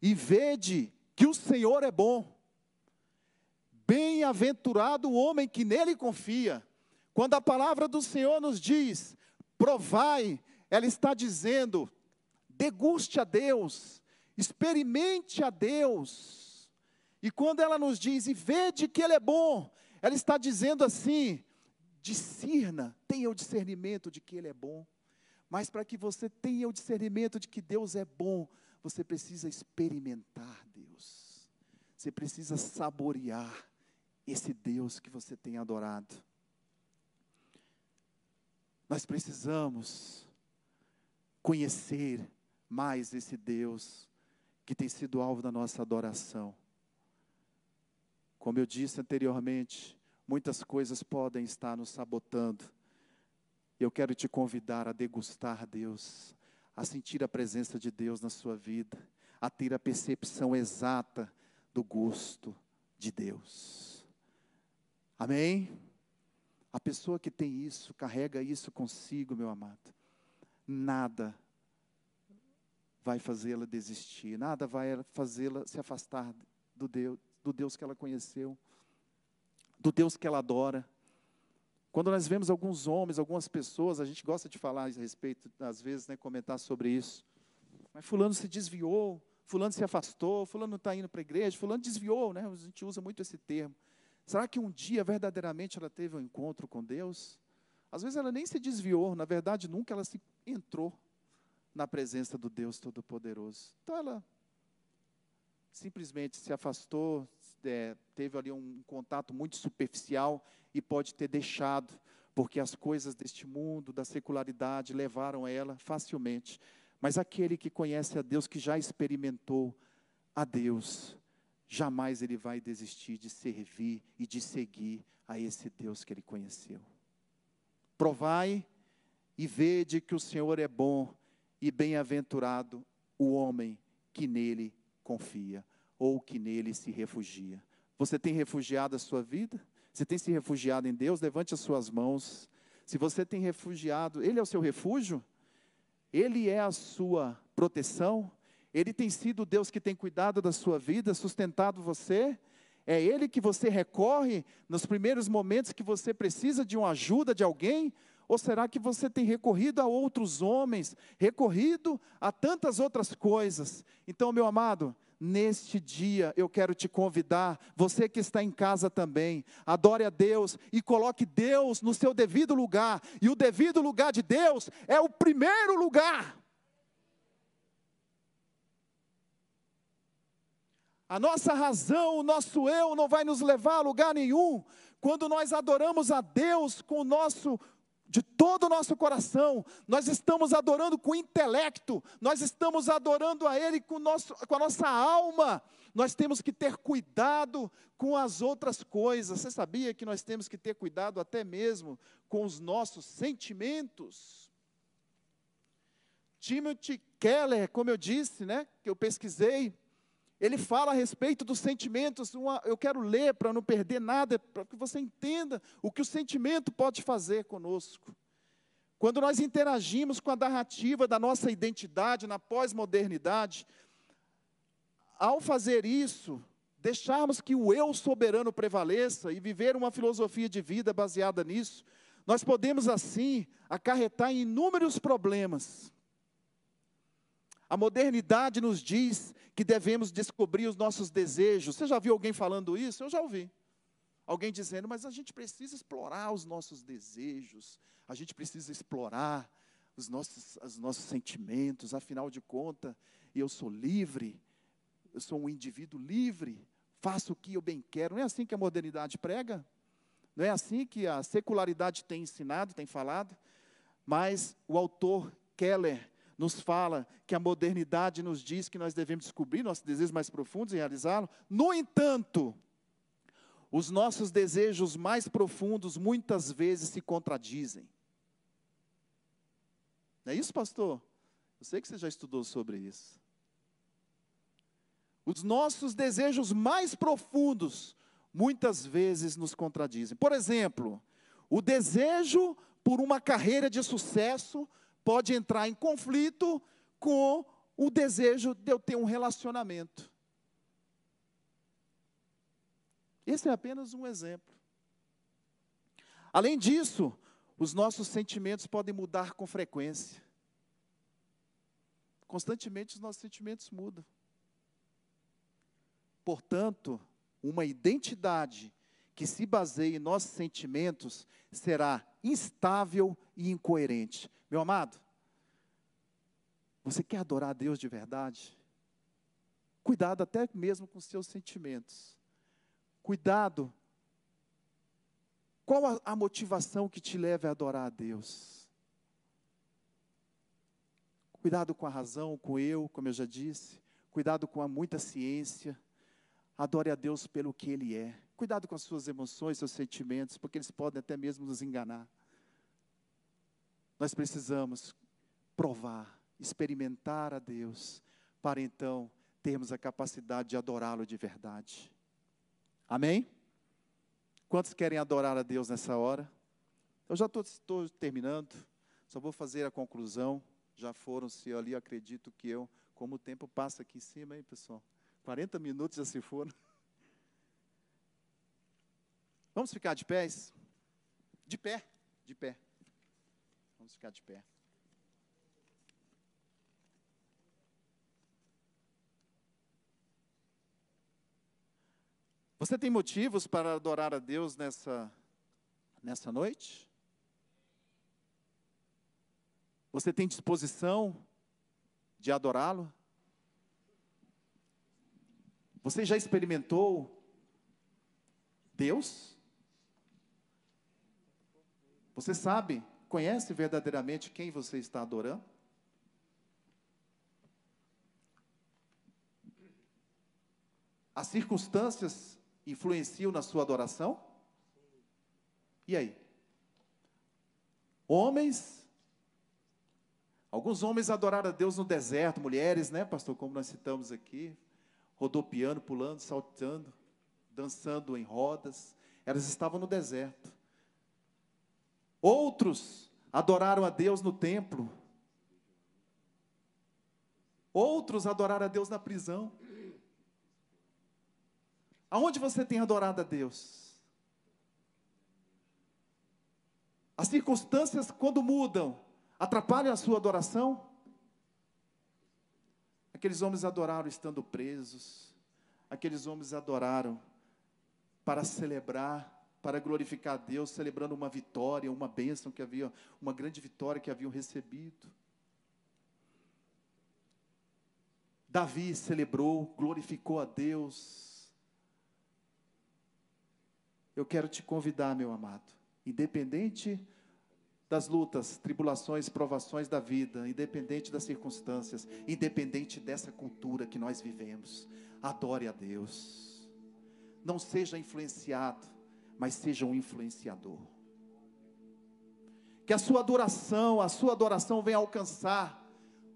e vede que o Senhor é bom. Bem-aventurado o homem que nele confia. Quando a palavra do Senhor nos diz: Provai, ela está dizendo: deguste a Deus, experimente a Deus. E quando ela nos diz, e vede que Ele é bom, ela está dizendo assim: discirna, tenha o discernimento de que Ele é bom. Mas para que você tenha o discernimento de que Deus é bom, você precisa experimentar Deus. Você precisa saborear esse Deus que você tem adorado. Nós precisamos conhecer mais esse Deus que tem sido alvo da nossa adoração. Como eu disse anteriormente, muitas coisas podem estar nos sabotando. Eu quero te convidar a degustar Deus, a sentir a presença de Deus na sua vida, a ter a percepção exata do gosto de Deus. Amém? A pessoa que tem isso, carrega isso consigo, meu amado. Nada vai fazê-la desistir, nada vai fazê-la se afastar do Deus, do Deus que ela conheceu, do Deus que ela adora. Quando nós vemos alguns homens, algumas pessoas, a gente gosta de falar a respeito, às vezes, né, comentar sobre isso. Mas fulano se desviou, fulano se afastou, fulano não está indo para a igreja, fulano desviou, né? A gente usa muito esse termo. Será que um dia verdadeiramente ela teve um encontro com Deus? Às vezes ela nem se desviou, na verdade nunca ela se entrou na presença do Deus Todo-Poderoso. Então ela simplesmente se afastou, é, teve ali um contato muito superficial e pode ter deixado, porque as coisas deste mundo, da secularidade, levaram ela facilmente. Mas aquele que conhece a Deus, que já experimentou a Deus, jamais ele vai desistir de servir e de seguir a esse Deus que ele conheceu. Provai e vede que o Senhor é bom e bem-aventurado o homem que nele confia ou que nele se refugia. Você tem refugiado a sua vida? Você tem se refugiado em Deus? Levante as suas mãos. Se você tem refugiado, Ele é o seu refúgio? Ele é a sua proteção? Ele tem sido Deus que tem cuidado da sua vida, sustentado você? É Ele que você recorre nos primeiros momentos que você precisa de uma ajuda de alguém? Ou será que você tem recorrido a outros homens, recorrido a tantas outras coisas? Então, meu amado, neste dia eu quero te convidar, você que está em casa também, adore a Deus e coloque Deus no seu devido lugar. E o devido lugar de Deus é o primeiro lugar. A nossa razão, o nosso eu não vai nos levar a lugar nenhum quando nós adoramos a Deus com o nosso de todo o nosso coração, nós estamos adorando com intelecto, nós estamos adorando a Ele com, nosso, com a nossa alma, nós temos que ter cuidado com as outras coisas. Você sabia que nós temos que ter cuidado até mesmo com os nossos sentimentos? Timothy Keller, como eu disse, né, que eu pesquisei, ele fala a respeito dos sentimentos. Uma, eu quero ler para não perder nada, para que você entenda o que o sentimento pode fazer conosco. Quando nós interagimos com a narrativa da nossa identidade na pós-modernidade, ao fazer isso, deixarmos que o eu soberano prevaleça e viver uma filosofia de vida baseada nisso, nós podemos assim acarretar inúmeros problemas. A modernidade nos diz que devemos descobrir os nossos desejos. Você já viu alguém falando isso? Eu já ouvi. Alguém dizendo, mas a gente precisa explorar os nossos desejos, a gente precisa explorar os nossos, os nossos sentimentos, afinal de contas, eu sou livre, eu sou um indivíduo livre, faço o que eu bem quero. Não é assim que a modernidade prega? Não é assim que a secularidade tem ensinado, tem falado? Mas o autor Keller, nos fala que a modernidade nos diz que nós devemos descobrir nossos desejos mais profundos e realizá-los. No entanto, os nossos desejos mais profundos muitas vezes se contradizem. Não é isso, pastor? Eu sei que você já estudou sobre isso. Os nossos desejos mais profundos muitas vezes nos contradizem. Por exemplo, o desejo por uma carreira de sucesso pode entrar em conflito com o desejo de eu ter um relacionamento. Esse é apenas um exemplo. Além disso, os nossos sentimentos podem mudar com frequência. Constantemente os nossos sentimentos mudam. Portanto, uma identidade que se baseia em nossos sentimentos será instável e incoerente. Meu amado, você quer adorar a Deus de verdade? Cuidado até mesmo com seus sentimentos. Cuidado. Qual a, a motivação que te leva a adorar a Deus? Cuidado com a razão, com eu, como eu já disse. Cuidado com a muita ciência. Adore a Deus pelo que Ele é. Cuidado com as suas emoções, seus sentimentos, porque eles podem até mesmo nos enganar. Nós precisamos provar, experimentar a Deus, para então termos a capacidade de adorá-lo de verdade. Amém? Quantos querem adorar a Deus nessa hora? Eu já estou terminando, só vou fazer a conclusão. Já foram-se ali, acredito que eu, como o tempo passa aqui em cima, hein, pessoal? 40 minutos já se foram. Vamos ficar de pés? De pé, de pé. Vamos ficar de pé. Você tem motivos para adorar a Deus nessa, nessa noite? Você tem disposição de adorá-lo? Você já experimentou Deus? Você sabe conhece verdadeiramente quem você está adorando? As circunstâncias influenciam na sua adoração? E aí? Homens, alguns homens adoraram a Deus no deserto, mulheres, né, pastor, como nós citamos aqui, rodopiando, pulando, saltando, dançando em rodas, elas estavam no deserto. Outros adoraram a Deus no templo. Outros adoraram a Deus na prisão. Aonde você tem adorado a Deus? As circunstâncias, quando mudam, atrapalham a sua adoração? Aqueles homens adoraram estando presos, aqueles homens adoraram para celebrar para glorificar a Deus, celebrando uma vitória, uma bênção que havia, uma grande vitória que haviam recebido. Davi celebrou, glorificou a Deus. Eu quero te convidar, meu amado, independente das lutas, tribulações, provações da vida, independente das circunstâncias, independente dessa cultura que nós vivemos. Adore a Deus. Não seja influenciado, mas seja um influenciador. Que a sua adoração, a sua adoração venha alcançar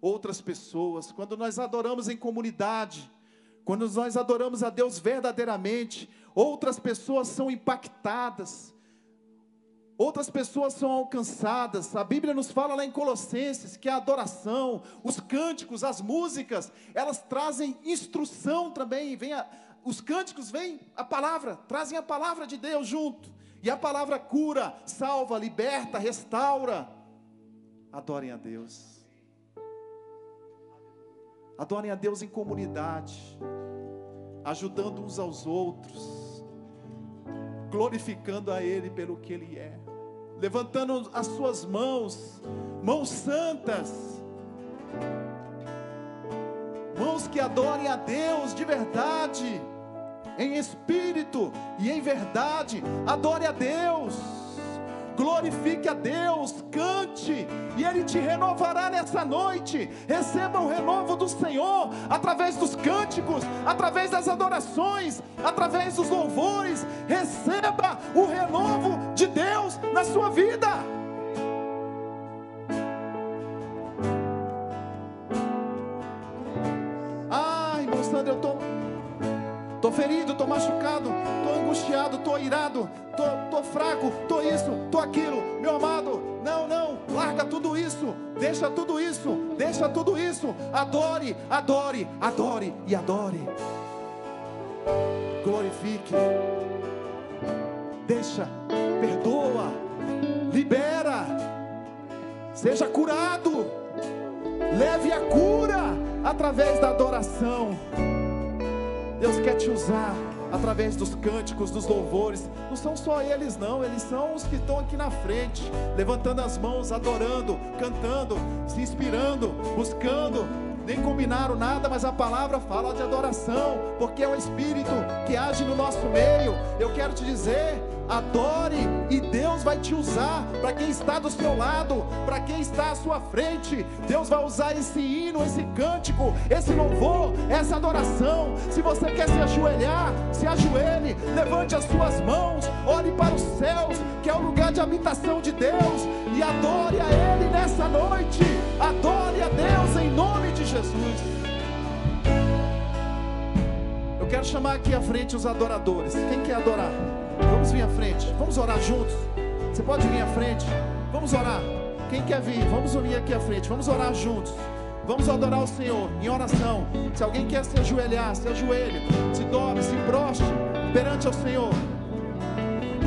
outras pessoas. Quando nós adoramos em comunidade, quando nós adoramos a Deus verdadeiramente, outras pessoas são impactadas, outras pessoas são alcançadas. A Bíblia nos fala lá em Colossenses que a adoração, os cânticos, as músicas, elas trazem instrução também. Vem a, os cânticos vêm a palavra, trazem a palavra de Deus junto. E a palavra cura, salva, liberta, restaura. Adorem a Deus. Adorem a Deus em comunidade, ajudando uns aos outros, glorificando a Ele pelo que Ele é, levantando as suas mãos, mãos santas, mãos que adorem a Deus de verdade, em espírito e em verdade, adore a Deus glorifique a Deus, cante, e Ele te renovará nessa noite. Receba o renovo do Senhor através dos cânticos, através das adorações, através dos louvores. Receba o renovo de Deus na sua vida. Machucado, tô angustiado, tô irado, tô fraco, tô isso, tô aquilo. Meu amado, não, não, larga tudo isso, deixa tudo isso, deixa tudo isso. Adore, adore, adore e adore. Glorifique, deixa, perdoa, libera, seja curado, leve a cura através da adoração. Deus quer te usar através dos cânticos, dos louvores. Não são só eles, não, eles são os que estão aqui na frente, levantando as mãos, adorando, cantando, se inspirando, buscando. Nem combinaram nada, mas a palavra fala de adoração, porque é o Espírito que age no nosso meio. Eu quero te dizer, adore e Deus vai te usar para quem está do seu lado, para quem está à sua frente. Deus vai usar esse hino, esse cântico, esse louvor, essa adoração. Se você quer se ajoelhar, se ajoelhe, levante as suas mãos, olhe para os céus, que é o lugar de habitação de Deus, e adore a Ele nessa noite. Adore a Deus em nome de Jesus. Eu quero chamar aqui à frente os adoradores. Quem quer adorar? Vamos vir à frente. Vamos orar juntos. Você pode vir à frente. Vamos orar. Quem quer vir? Vamos vir aqui à frente. Vamos orar juntos. Vamos adorar o Senhor em oração. Se alguém quer se ajoelhar, se ajoelhe, se dobre, se prostre perante o Senhor.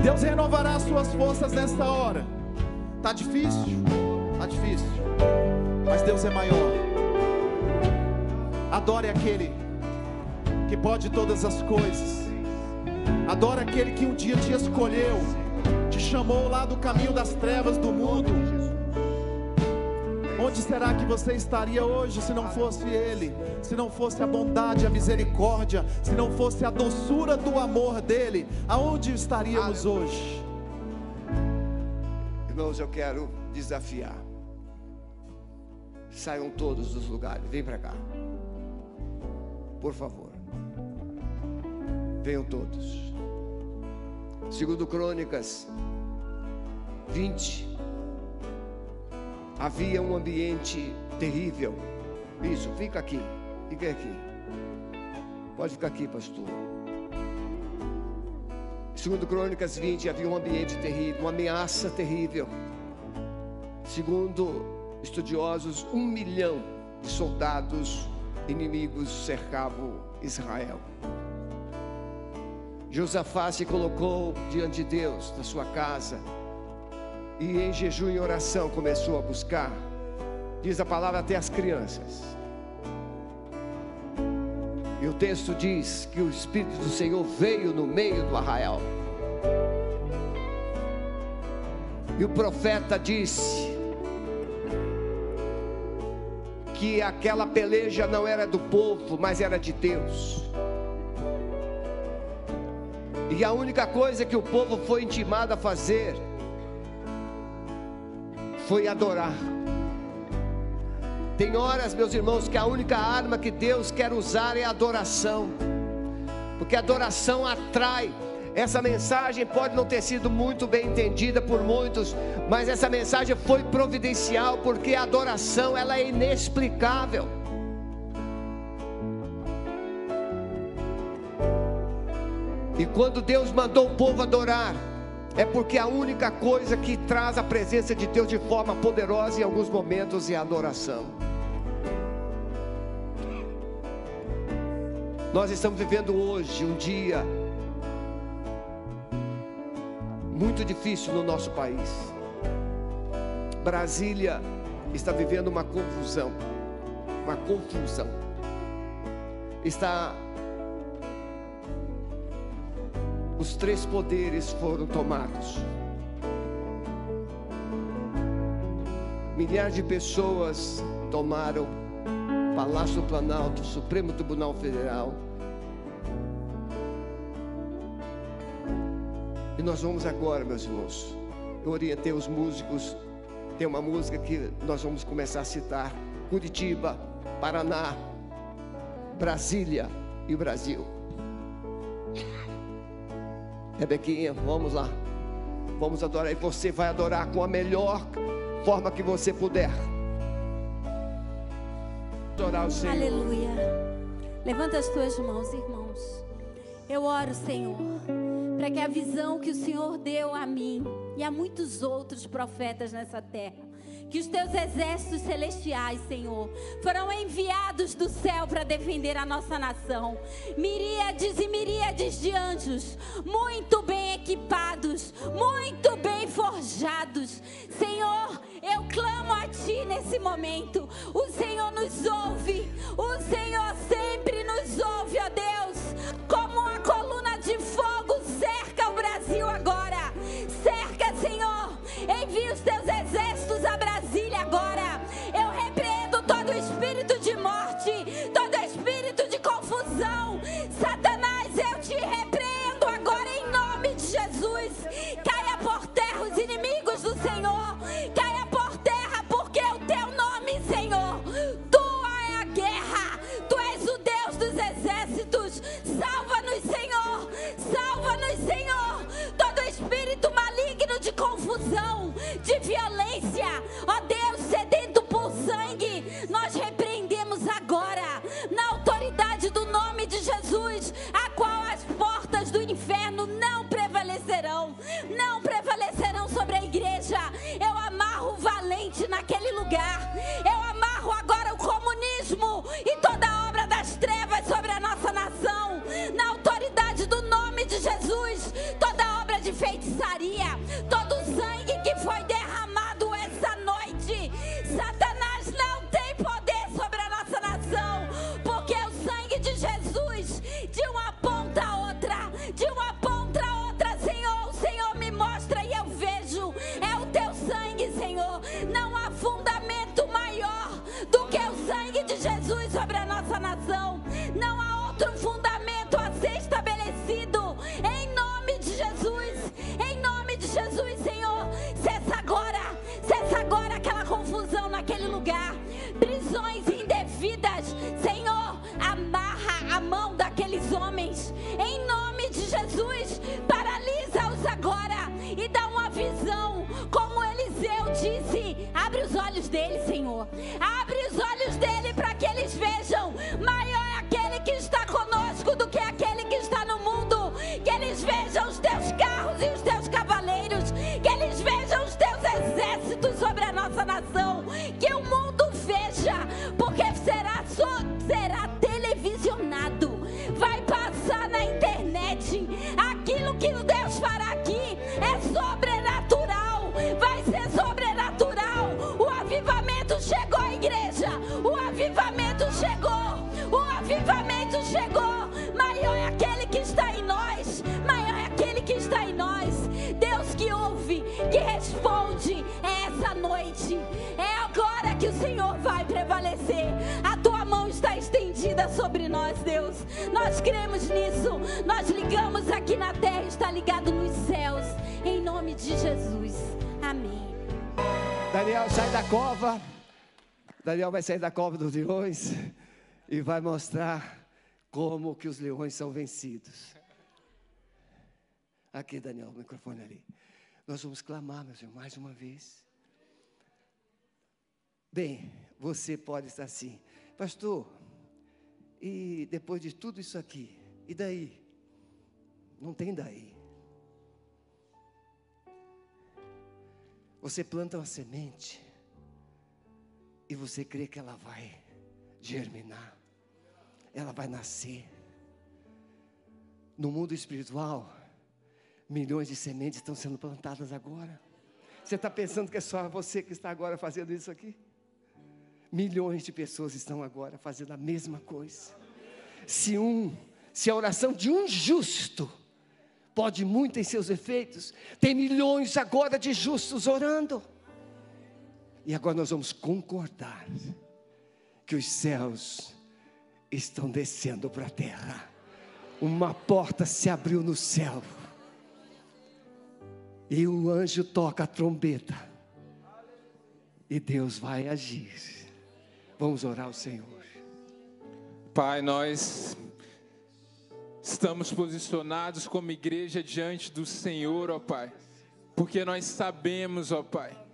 Deus renovará as suas forças nesta hora. Tá difícil? Tá difícil. Mas Deus é maior. Adore aquele que pode todas as coisas. Adora aquele que um dia te escolheu, te chamou lá do caminho das trevas do mundo. Onde será que você estaria hoje se não fosse Ele? Se não fosse a bondade, a misericórdia, se não fosse a doçura do amor dEle, aonde estaríamos hoje? Irmãos, eu quero desafiar. Saiam todos dos lugares, vem para cá. Por favor. Venham todos. Segundo Crônicas 20, havia um ambiente terrível. Isso, fica aqui, fica aqui. Pode ficar aqui, pastor. Segundo Crônicas 20, havia um ambiente terrível, uma ameaça terrível. Segundo estudiosos, um milhão de soldados inimigos cercavam Israel. Josafá se colocou diante de Deus na sua casa e em jejum e oração começou a buscar, diz a palavra até as crianças. O texto diz que o Espírito do Senhor veio no meio do arraial. E o profeta disse que aquela peleja não era do povo, mas era de Deus. E a única coisa que o povo foi intimado a fazer foi adorar. Tem horas, meus irmãos, que a única arma que Deus quer usar é a adoração, porque a adoração atrai. Essa mensagem pode não ter sido muito bem entendida por muitos, mas essa mensagem foi providencial, porque a adoração ela é inexplicável. E quando Deus mandou o povo adorar, é porque a única coisa que traz a presença de Deus de forma poderosa em alguns momentos é a adoração. Nós estamos vivendo hoje um dia muito difícil no nosso país. Brasília está vivendo uma confusão, uma confusão. Está os três poderes foram tomados. Milhares de pessoas tomaram Palácio Planalto, Supremo Tribunal Federal. E nós vamos agora, meus irmãos. Eu orientei os músicos. Tem uma música que nós vamos começar a citar: Curitiba, Paraná, Brasília e Brasil. Rebequinha, vamos lá. Vamos adorar. E você vai adorar com a melhor forma que você puder. Adorar o Senhor. Aleluia. Levanta as tuas mãos, irmãos. Eu oro, Senhor, para que a visão que o Senhor deu a mim e a muitos outros profetas nessa terra que os teus exércitos celestiais, Senhor, foram enviados do céu para defender a nossa nação. Miríades e miríades de anjos, muito bem equipados, muito bem forjados. Senhor, eu clamo a Ti nesse momento. O Senhor nos ouve, o Senhor sempre nos ouve, ó Deus, como uma coluna de fogo cerca o Brasil agora. Cerca, Senhor, envia os teus exércitos a Brasília agora. Eu repreendo todo espírito de morte, todo espírito de confusão. Satanás, eu te repreendo agora em nome de Jesus. Caia por terra os inimigos do Senhor. Caia por terra, porque o teu nome, Senhor, tua é a guerra. Tu és o Deus dos exércitos. Salva-nos, de confusão, de violência, ó Deus, sedento por sangue, nós repreendemos agora, na autoridade do nome de Jesus, a qual as portas do inferno não prevalecerão, não prevalecerão sobre a igreja. Eu amarro o valente naquele lugar, eu amarro agora o comunismo e toda obra das trevas sobre a nossa nação, na autoridade do nome de Jesus, toda obra de feitiçaria, cova. Daniel vai sair da cova dos leões e vai mostrar como que os leões são vencidos. Aqui, Daniel, o microfone ali. Nós vamos clamar, meus irmãos, mais uma vez. Bem, você pode estar assim, pastor. E depois de tudo isso aqui, e daí? Não tem daí. Você planta uma semente e você crê que ela vai germinar, ela vai nascer. No mundo espiritual, milhões de sementes estão sendo plantadas agora. Você está pensando que é só você que está agora fazendo isso aqui? Milhões de pessoas estão agora fazendo a mesma coisa. Se um, se a oração de um justo pode muito em seus efeitos, tem milhões agora de justos orando. E agora nós vamos concordar que os céus estão descendo para a terra. Uma porta se abriu no céu. E o anjo toca a trombeta. E Deus vai agir. Vamos orar ao Senhor. Pai, nós estamos posicionados como igreja diante do Senhor, ó Pai, porque nós sabemos, ó Pai,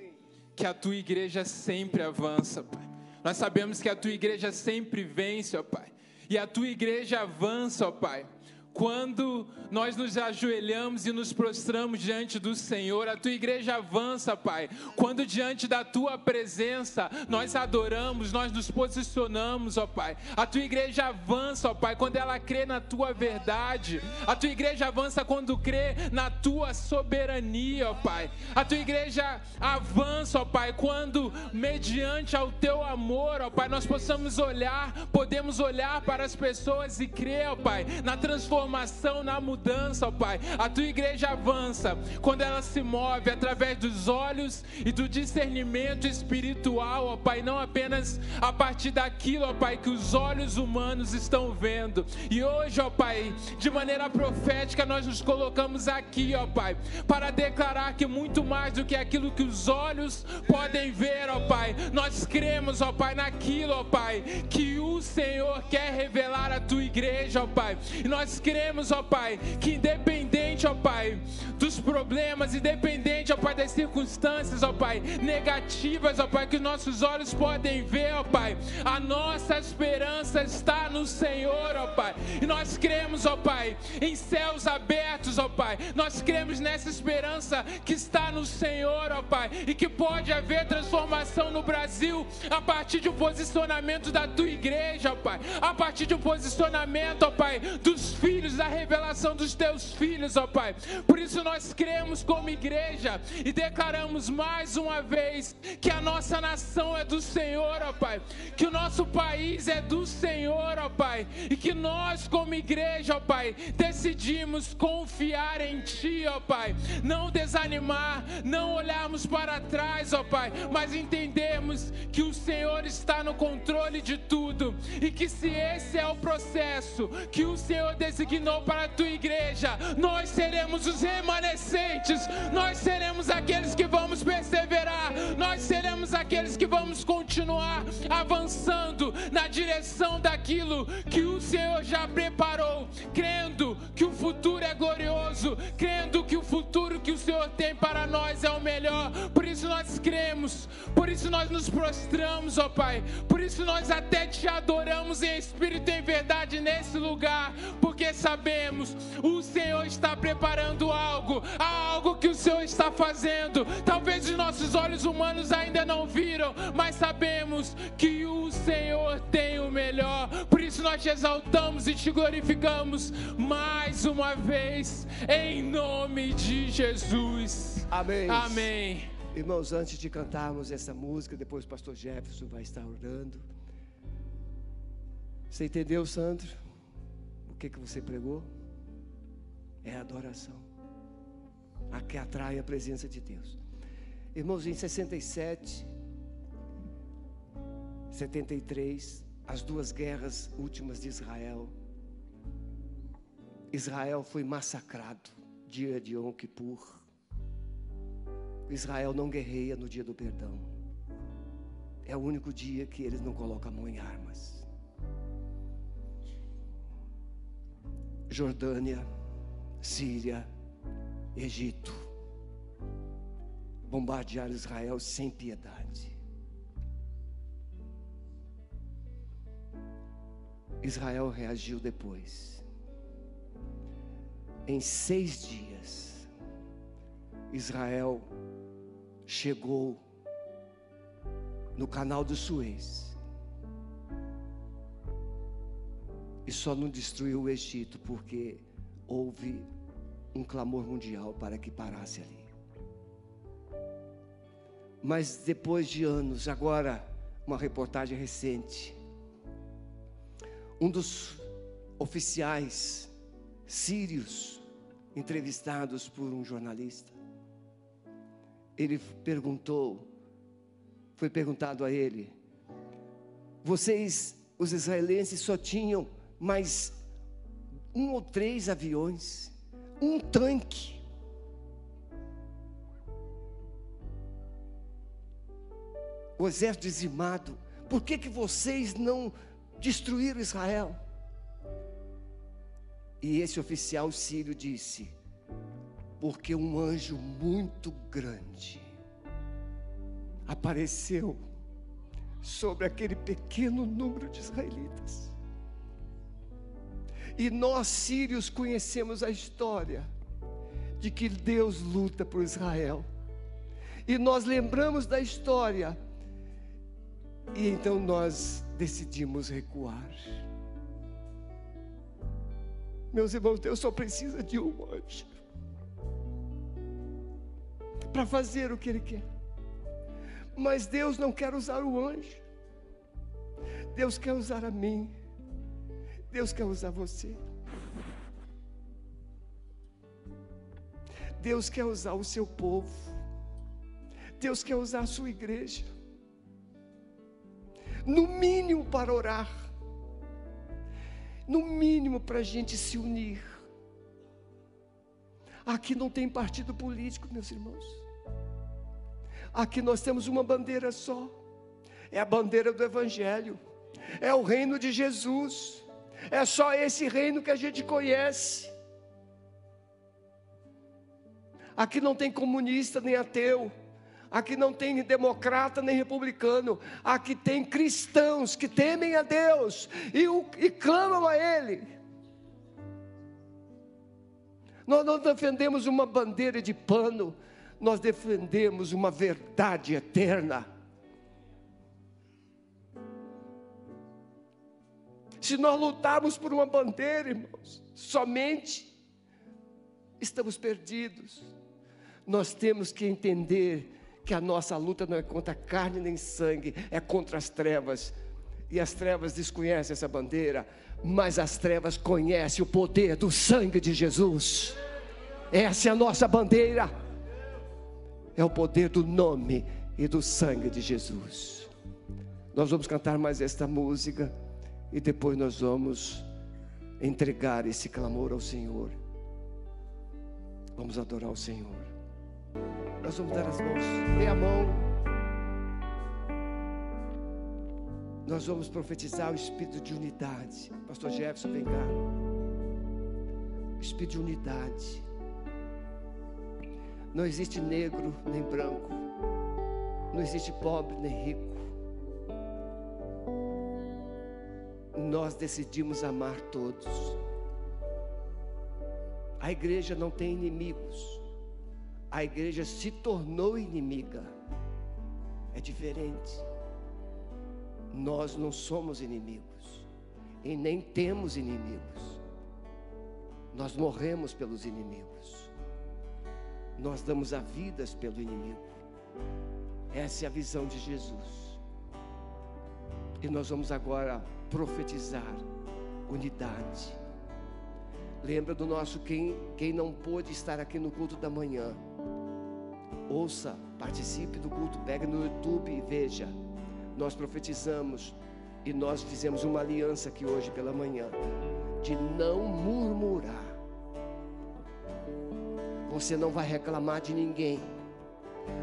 que a tua igreja sempre avança, Pai. Nós sabemos que a tua igreja sempre vence, ó Pai. E a tua igreja avança, ó Pai quando nós nos ajoelhamos e nos prostramos diante do Senhor, a tua igreja avança, Pai. Quando diante da tua presença nós adoramos, nós nos posicionamos, ó Pai. A tua igreja avança, ó Pai, quando ela crê na tua verdade. A tua igreja avança quando crê na tua soberania, ó Pai. A tua igreja avança, ó Pai, quando mediante ao teu amor, ó Pai, nós possamos olhar, podemos olhar para as pessoas e crer, ó Pai, na transformação transformação, na mudança, ó Pai. A tua igreja avança quando ela se move através dos olhos e do discernimento espiritual, ó Pai, não apenas a partir daquilo, ó Pai, que os olhos humanos estão vendo. E hoje, ó Pai, de maneira profética, nós nos colocamos aqui, ó Pai, para declarar que muito mais do que aquilo que os olhos podem ver, ó Pai, nós cremos, ó Pai, naquilo, ó Pai, que o Senhor quer revelar à tua igreja, ó Pai. E nós queremos cremos, ó Pai, que independente, ó Pai, dos problemas, independente, ó Pai, das circunstâncias, ó Pai, negativas, ó Pai, que nossos olhos podem ver, ó Pai, a nossa esperança está no Senhor, ó Pai. E nós cremos, ó Pai, em céus abertos, ó Pai. Nós cremos nessa esperança que está no Senhor, ó Pai, e que pode haver transformação no Brasil a partir de um posicionamento da tua igreja, ó Pai, a partir de um posicionamento, ó Pai, dos filhos filhos, da revelação dos teus filhos, ó Pai. Por isso nós cremos como igreja e declaramos mais uma vez que a nossa nação é do Senhor, ó Pai. Que o nosso país é do Senhor, ó Pai. E que nós, como igreja, ó Pai, decidimos confiar em Ti, ó Pai. Não desanimar, não olharmos para trás, ó Pai, mas entendemos que o Senhor está no controle de tudo e que se esse é o processo que o Senhor designou designou para a tua igreja, nós seremos os remanescentes, nós seremos aqueles que vamos perseverar, nós seremos aqueles que vamos continuar avançando na direção daquilo que o Senhor já preparou, crendo que o futuro é glorioso, crendo que o futuro que o Senhor tem para nós é o melhor. Por isso nós cremos, por isso nós nos prostramos, ó Pai, por isso nós até te adoramos em espírito e em verdade nesse lugar, porque sabemos, o Senhor está preparando algo, algo que o Senhor está fazendo. Talvez os nossos olhos humanos ainda não viram, mas sabemos que o Senhor tem o melhor. Por isso nós te exaltamos e te glorificamos mais uma vez, em nome de Jesus. Amém. Amém. Irmãos, antes de cantarmos essa música, depois o pastor Jefferson vai estar orando. Você entendeu, Sandro? Que, que você pregou? É adoração. A que atrai a presença de Deus. Irmãos, em 67, 73, as duas guerras últimas de Israel. Israel foi massacrado, dia de Yom Kippur. Israel não guerreia no dia do perdão. É o único dia que eles não colocam a mão em armas. Jordânia, Síria, Egito bombardearam Israel sem piedade. Israel reagiu depois. Em seis dias, Israel chegou no canal do Suez. E só não destruiu o Egito porque houve um clamor mundial para que parasse ali. Mas depois de anos, agora, uma reportagem recente, um dos oficiais sírios entrevistados por um jornalista, ele perguntou, foi perguntado a ele: vocês, os israelenses, só tinham mais um ou três aviões, um tanque. O exército dizimado, por que, que vocês não destruíram Israel? E esse oficial sírio disse: porque um anjo muito grande apareceu sobre aquele pequeno número de israelitas. E nós, sírios, conhecemos a história de que Deus luta por Israel. E nós lembramos da história. E então nós decidimos recuar. Meus irmãos, Deus só precisa de um anjo para fazer o que Ele quer. Mas Deus não quer usar o anjo. Deus quer usar a mim. Deus quer usar você. Deus quer usar o seu povo. Deus quer usar a sua igreja. No mínimo para orar. No mínimo para a gente se unir. Aqui não tem partido político, meus irmãos. Aqui nós temos uma bandeira só. É a bandeira do Evangelho. É o reino de Jesus. É só esse reino que a gente conhece. Aqui não tem comunista nem ateu. Aqui não tem democrata nem republicano. Aqui tem cristãos que temem a Deus e, o, e clamam a Ele. Nós não defendemos uma bandeira de pano, nós defendemos uma verdade eterna. Se nós lutarmos por uma bandeira, irmãos, somente estamos perdidos. Nós temos que entender que a nossa luta não é contra carne nem sangue, é contra as trevas. E as trevas desconhecem essa bandeira, mas as trevas conhecem o poder do sangue de Jesus. Essa é a nossa bandeira é o poder do nome e do sangue de Jesus. Nós vamos cantar mais esta música e depois nós vamos entregar esse clamor ao Senhor. Vamos adorar o Senhor. Nós vamos dar as mãos, dê a mão. Nós vamos profetizar o espírito de unidade. Pastor Jefferson, vem cá. espírito de unidade. Não existe negro nem branco. Não existe pobre nem rico. Nós decidimos amar todos. A igreja não tem inimigos. A igreja se tornou inimiga. É diferente. Nós não somos inimigos. E nem temos inimigos. Nós morremos pelos inimigos nós damos a vidas pelo inimigo. Essa é a visão de Jesus. E nós vamos agora profetizar unidade. Lembra do nosso quem, quem não pôde estar aqui no culto da manhã. Ouça, participe do culto, pegue no YouTube e veja. Nós profetizamos e nós fizemos uma aliança aqui hoje pela manhã de não murmurar você não vai reclamar de ninguém.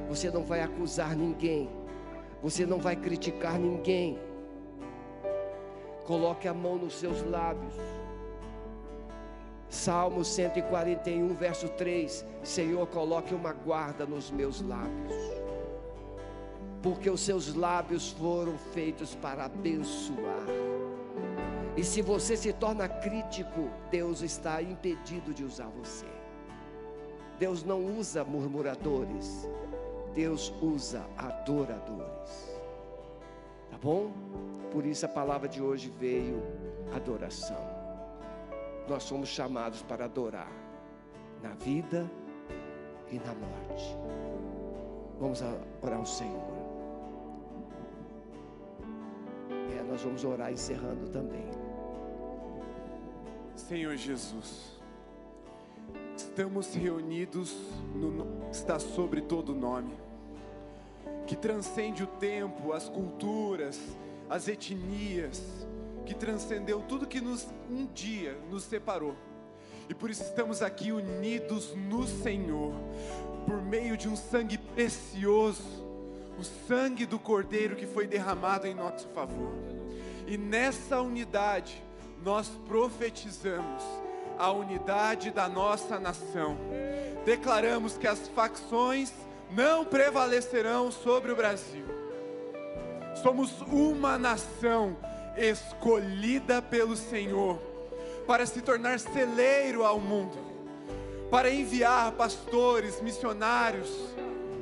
Você não vai acusar ninguém. Você não vai criticar ninguém. Coloque a mão nos seus lábios. Salmo 141, verso 3: Senhor, coloque uma guarda nos meus lábios, porque os seus lábios foram feitos para abençoar. E se você se torna crítico, Deus está impedido de usar você. Deus não usa murmuradores, Deus usa adoradores. Tá bom? Por isso a palavra de hoje veio adoração. Nós somos chamados para adorar na vida e na morte. Vamos orar ao Senhor. É, nós vamos orar encerrando também. Senhor Jesus, estamos reunidos no está sobre todo nome, que transcende o tempo, as culturas, as etnias, que transcendeu tudo que nos um dia nos separou. E por isso estamos aqui unidos no Senhor, por meio de um sangue precioso, o sangue do Cordeiro que foi derramado em nosso favor. E nessa unidade, nós profetizamos a unidade da nossa nação. Declaramos que as facções não prevalecerão sobre o Brasil. Somos uma nação escolhida pelo Senhor para se tornar celeiro ao mundo, para enviar pastores, missionários,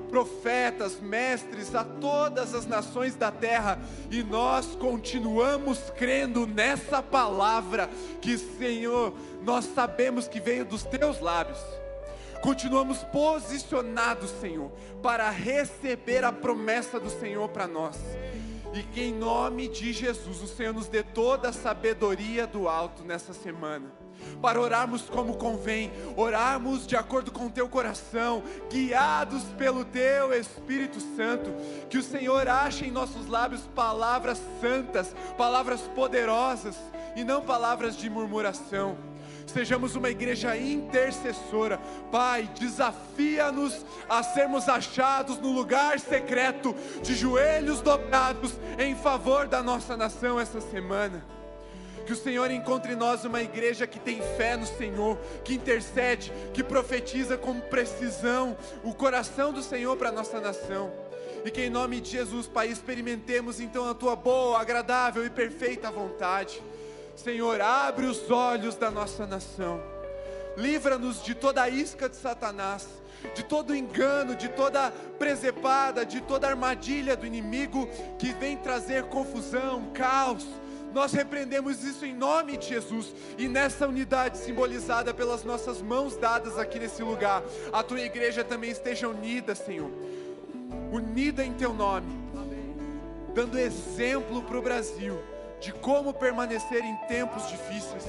profetas, mestres a todas as nações da terra, e nós continuamos crendo nessa palavra que, Senhor, nós sabemos que veio dos teus lábios. Continuamos posicionados, Senhor, para receber a promessa do Senhor para nós. E que em nome de Jesus o Senhor nos dê toda a sabedoria do alto nessa semana para orarmos como convém, orarmos de acordo com o teu coração, guiados pelo teu Espírito Santo, que o Senhor ache em nossos lábios palavras santas, palavras poderosas e não palavras de murmuração. Sejamos uma igreja intercessora, Pai. Desafia-nos a sermos achados no lugar secreto, de joelhos dobrados, em favor da nossa nação essa semana. Que o Senhor encontre em nós uma igreja que tem fé no Senhor, que intercede, que profetiza com precisão o coração do Senhor para a nossa nação. E que em nome de Jesus, Pai, experimentemos então a tua boa, agradável e perfeita vontade. Senhor, abre os olhos da nossa nação. Livra-nos de toda a isca de Satanás, de todo engano, de toda presepada, de toda armadilha do inimigo que vem trazer confusão, caos. Nós repreendemos isso em nome de Jesus. E nessa unidade simbolizada pelas nossas mãos dadas aqui nesse lugar, a tua igreja também esteja unida, Senhor, unida em teu nome, dando exemplo para o Brasil de como permanecer em tempos difíceis.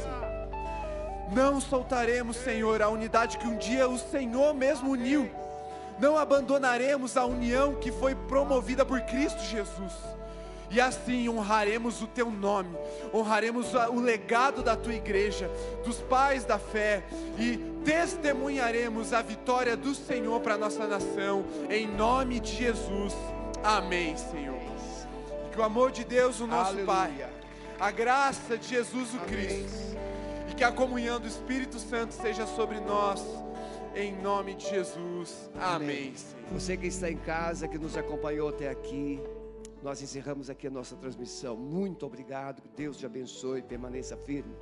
Não soltaremos, Senhor, a unidade que um dia o Senhor mesmo uniu. Não abandonaremos a união que foi promovida por Cristo Jesus e assim honraremos o teu nome, honraremos o legado da tua igreja, dos pais da fé e testemunharemos a vitória do Senhor para a nossa nação, em nome de Jesus. Amém, Senhor. Que o amor de Deus, o nosso Aleluia. Pai, a graça de Jesus o Amém. Cristo e que a comunhão do Espírito Santo seja sobre nós. Em nome de Jesus. Amém. Amém. Você que está em casa, que nos acompanhou até aqui, nós encerramos aqui a nossa transmissão. Muito obrigado, que Deus te abençoe, permaneça firme.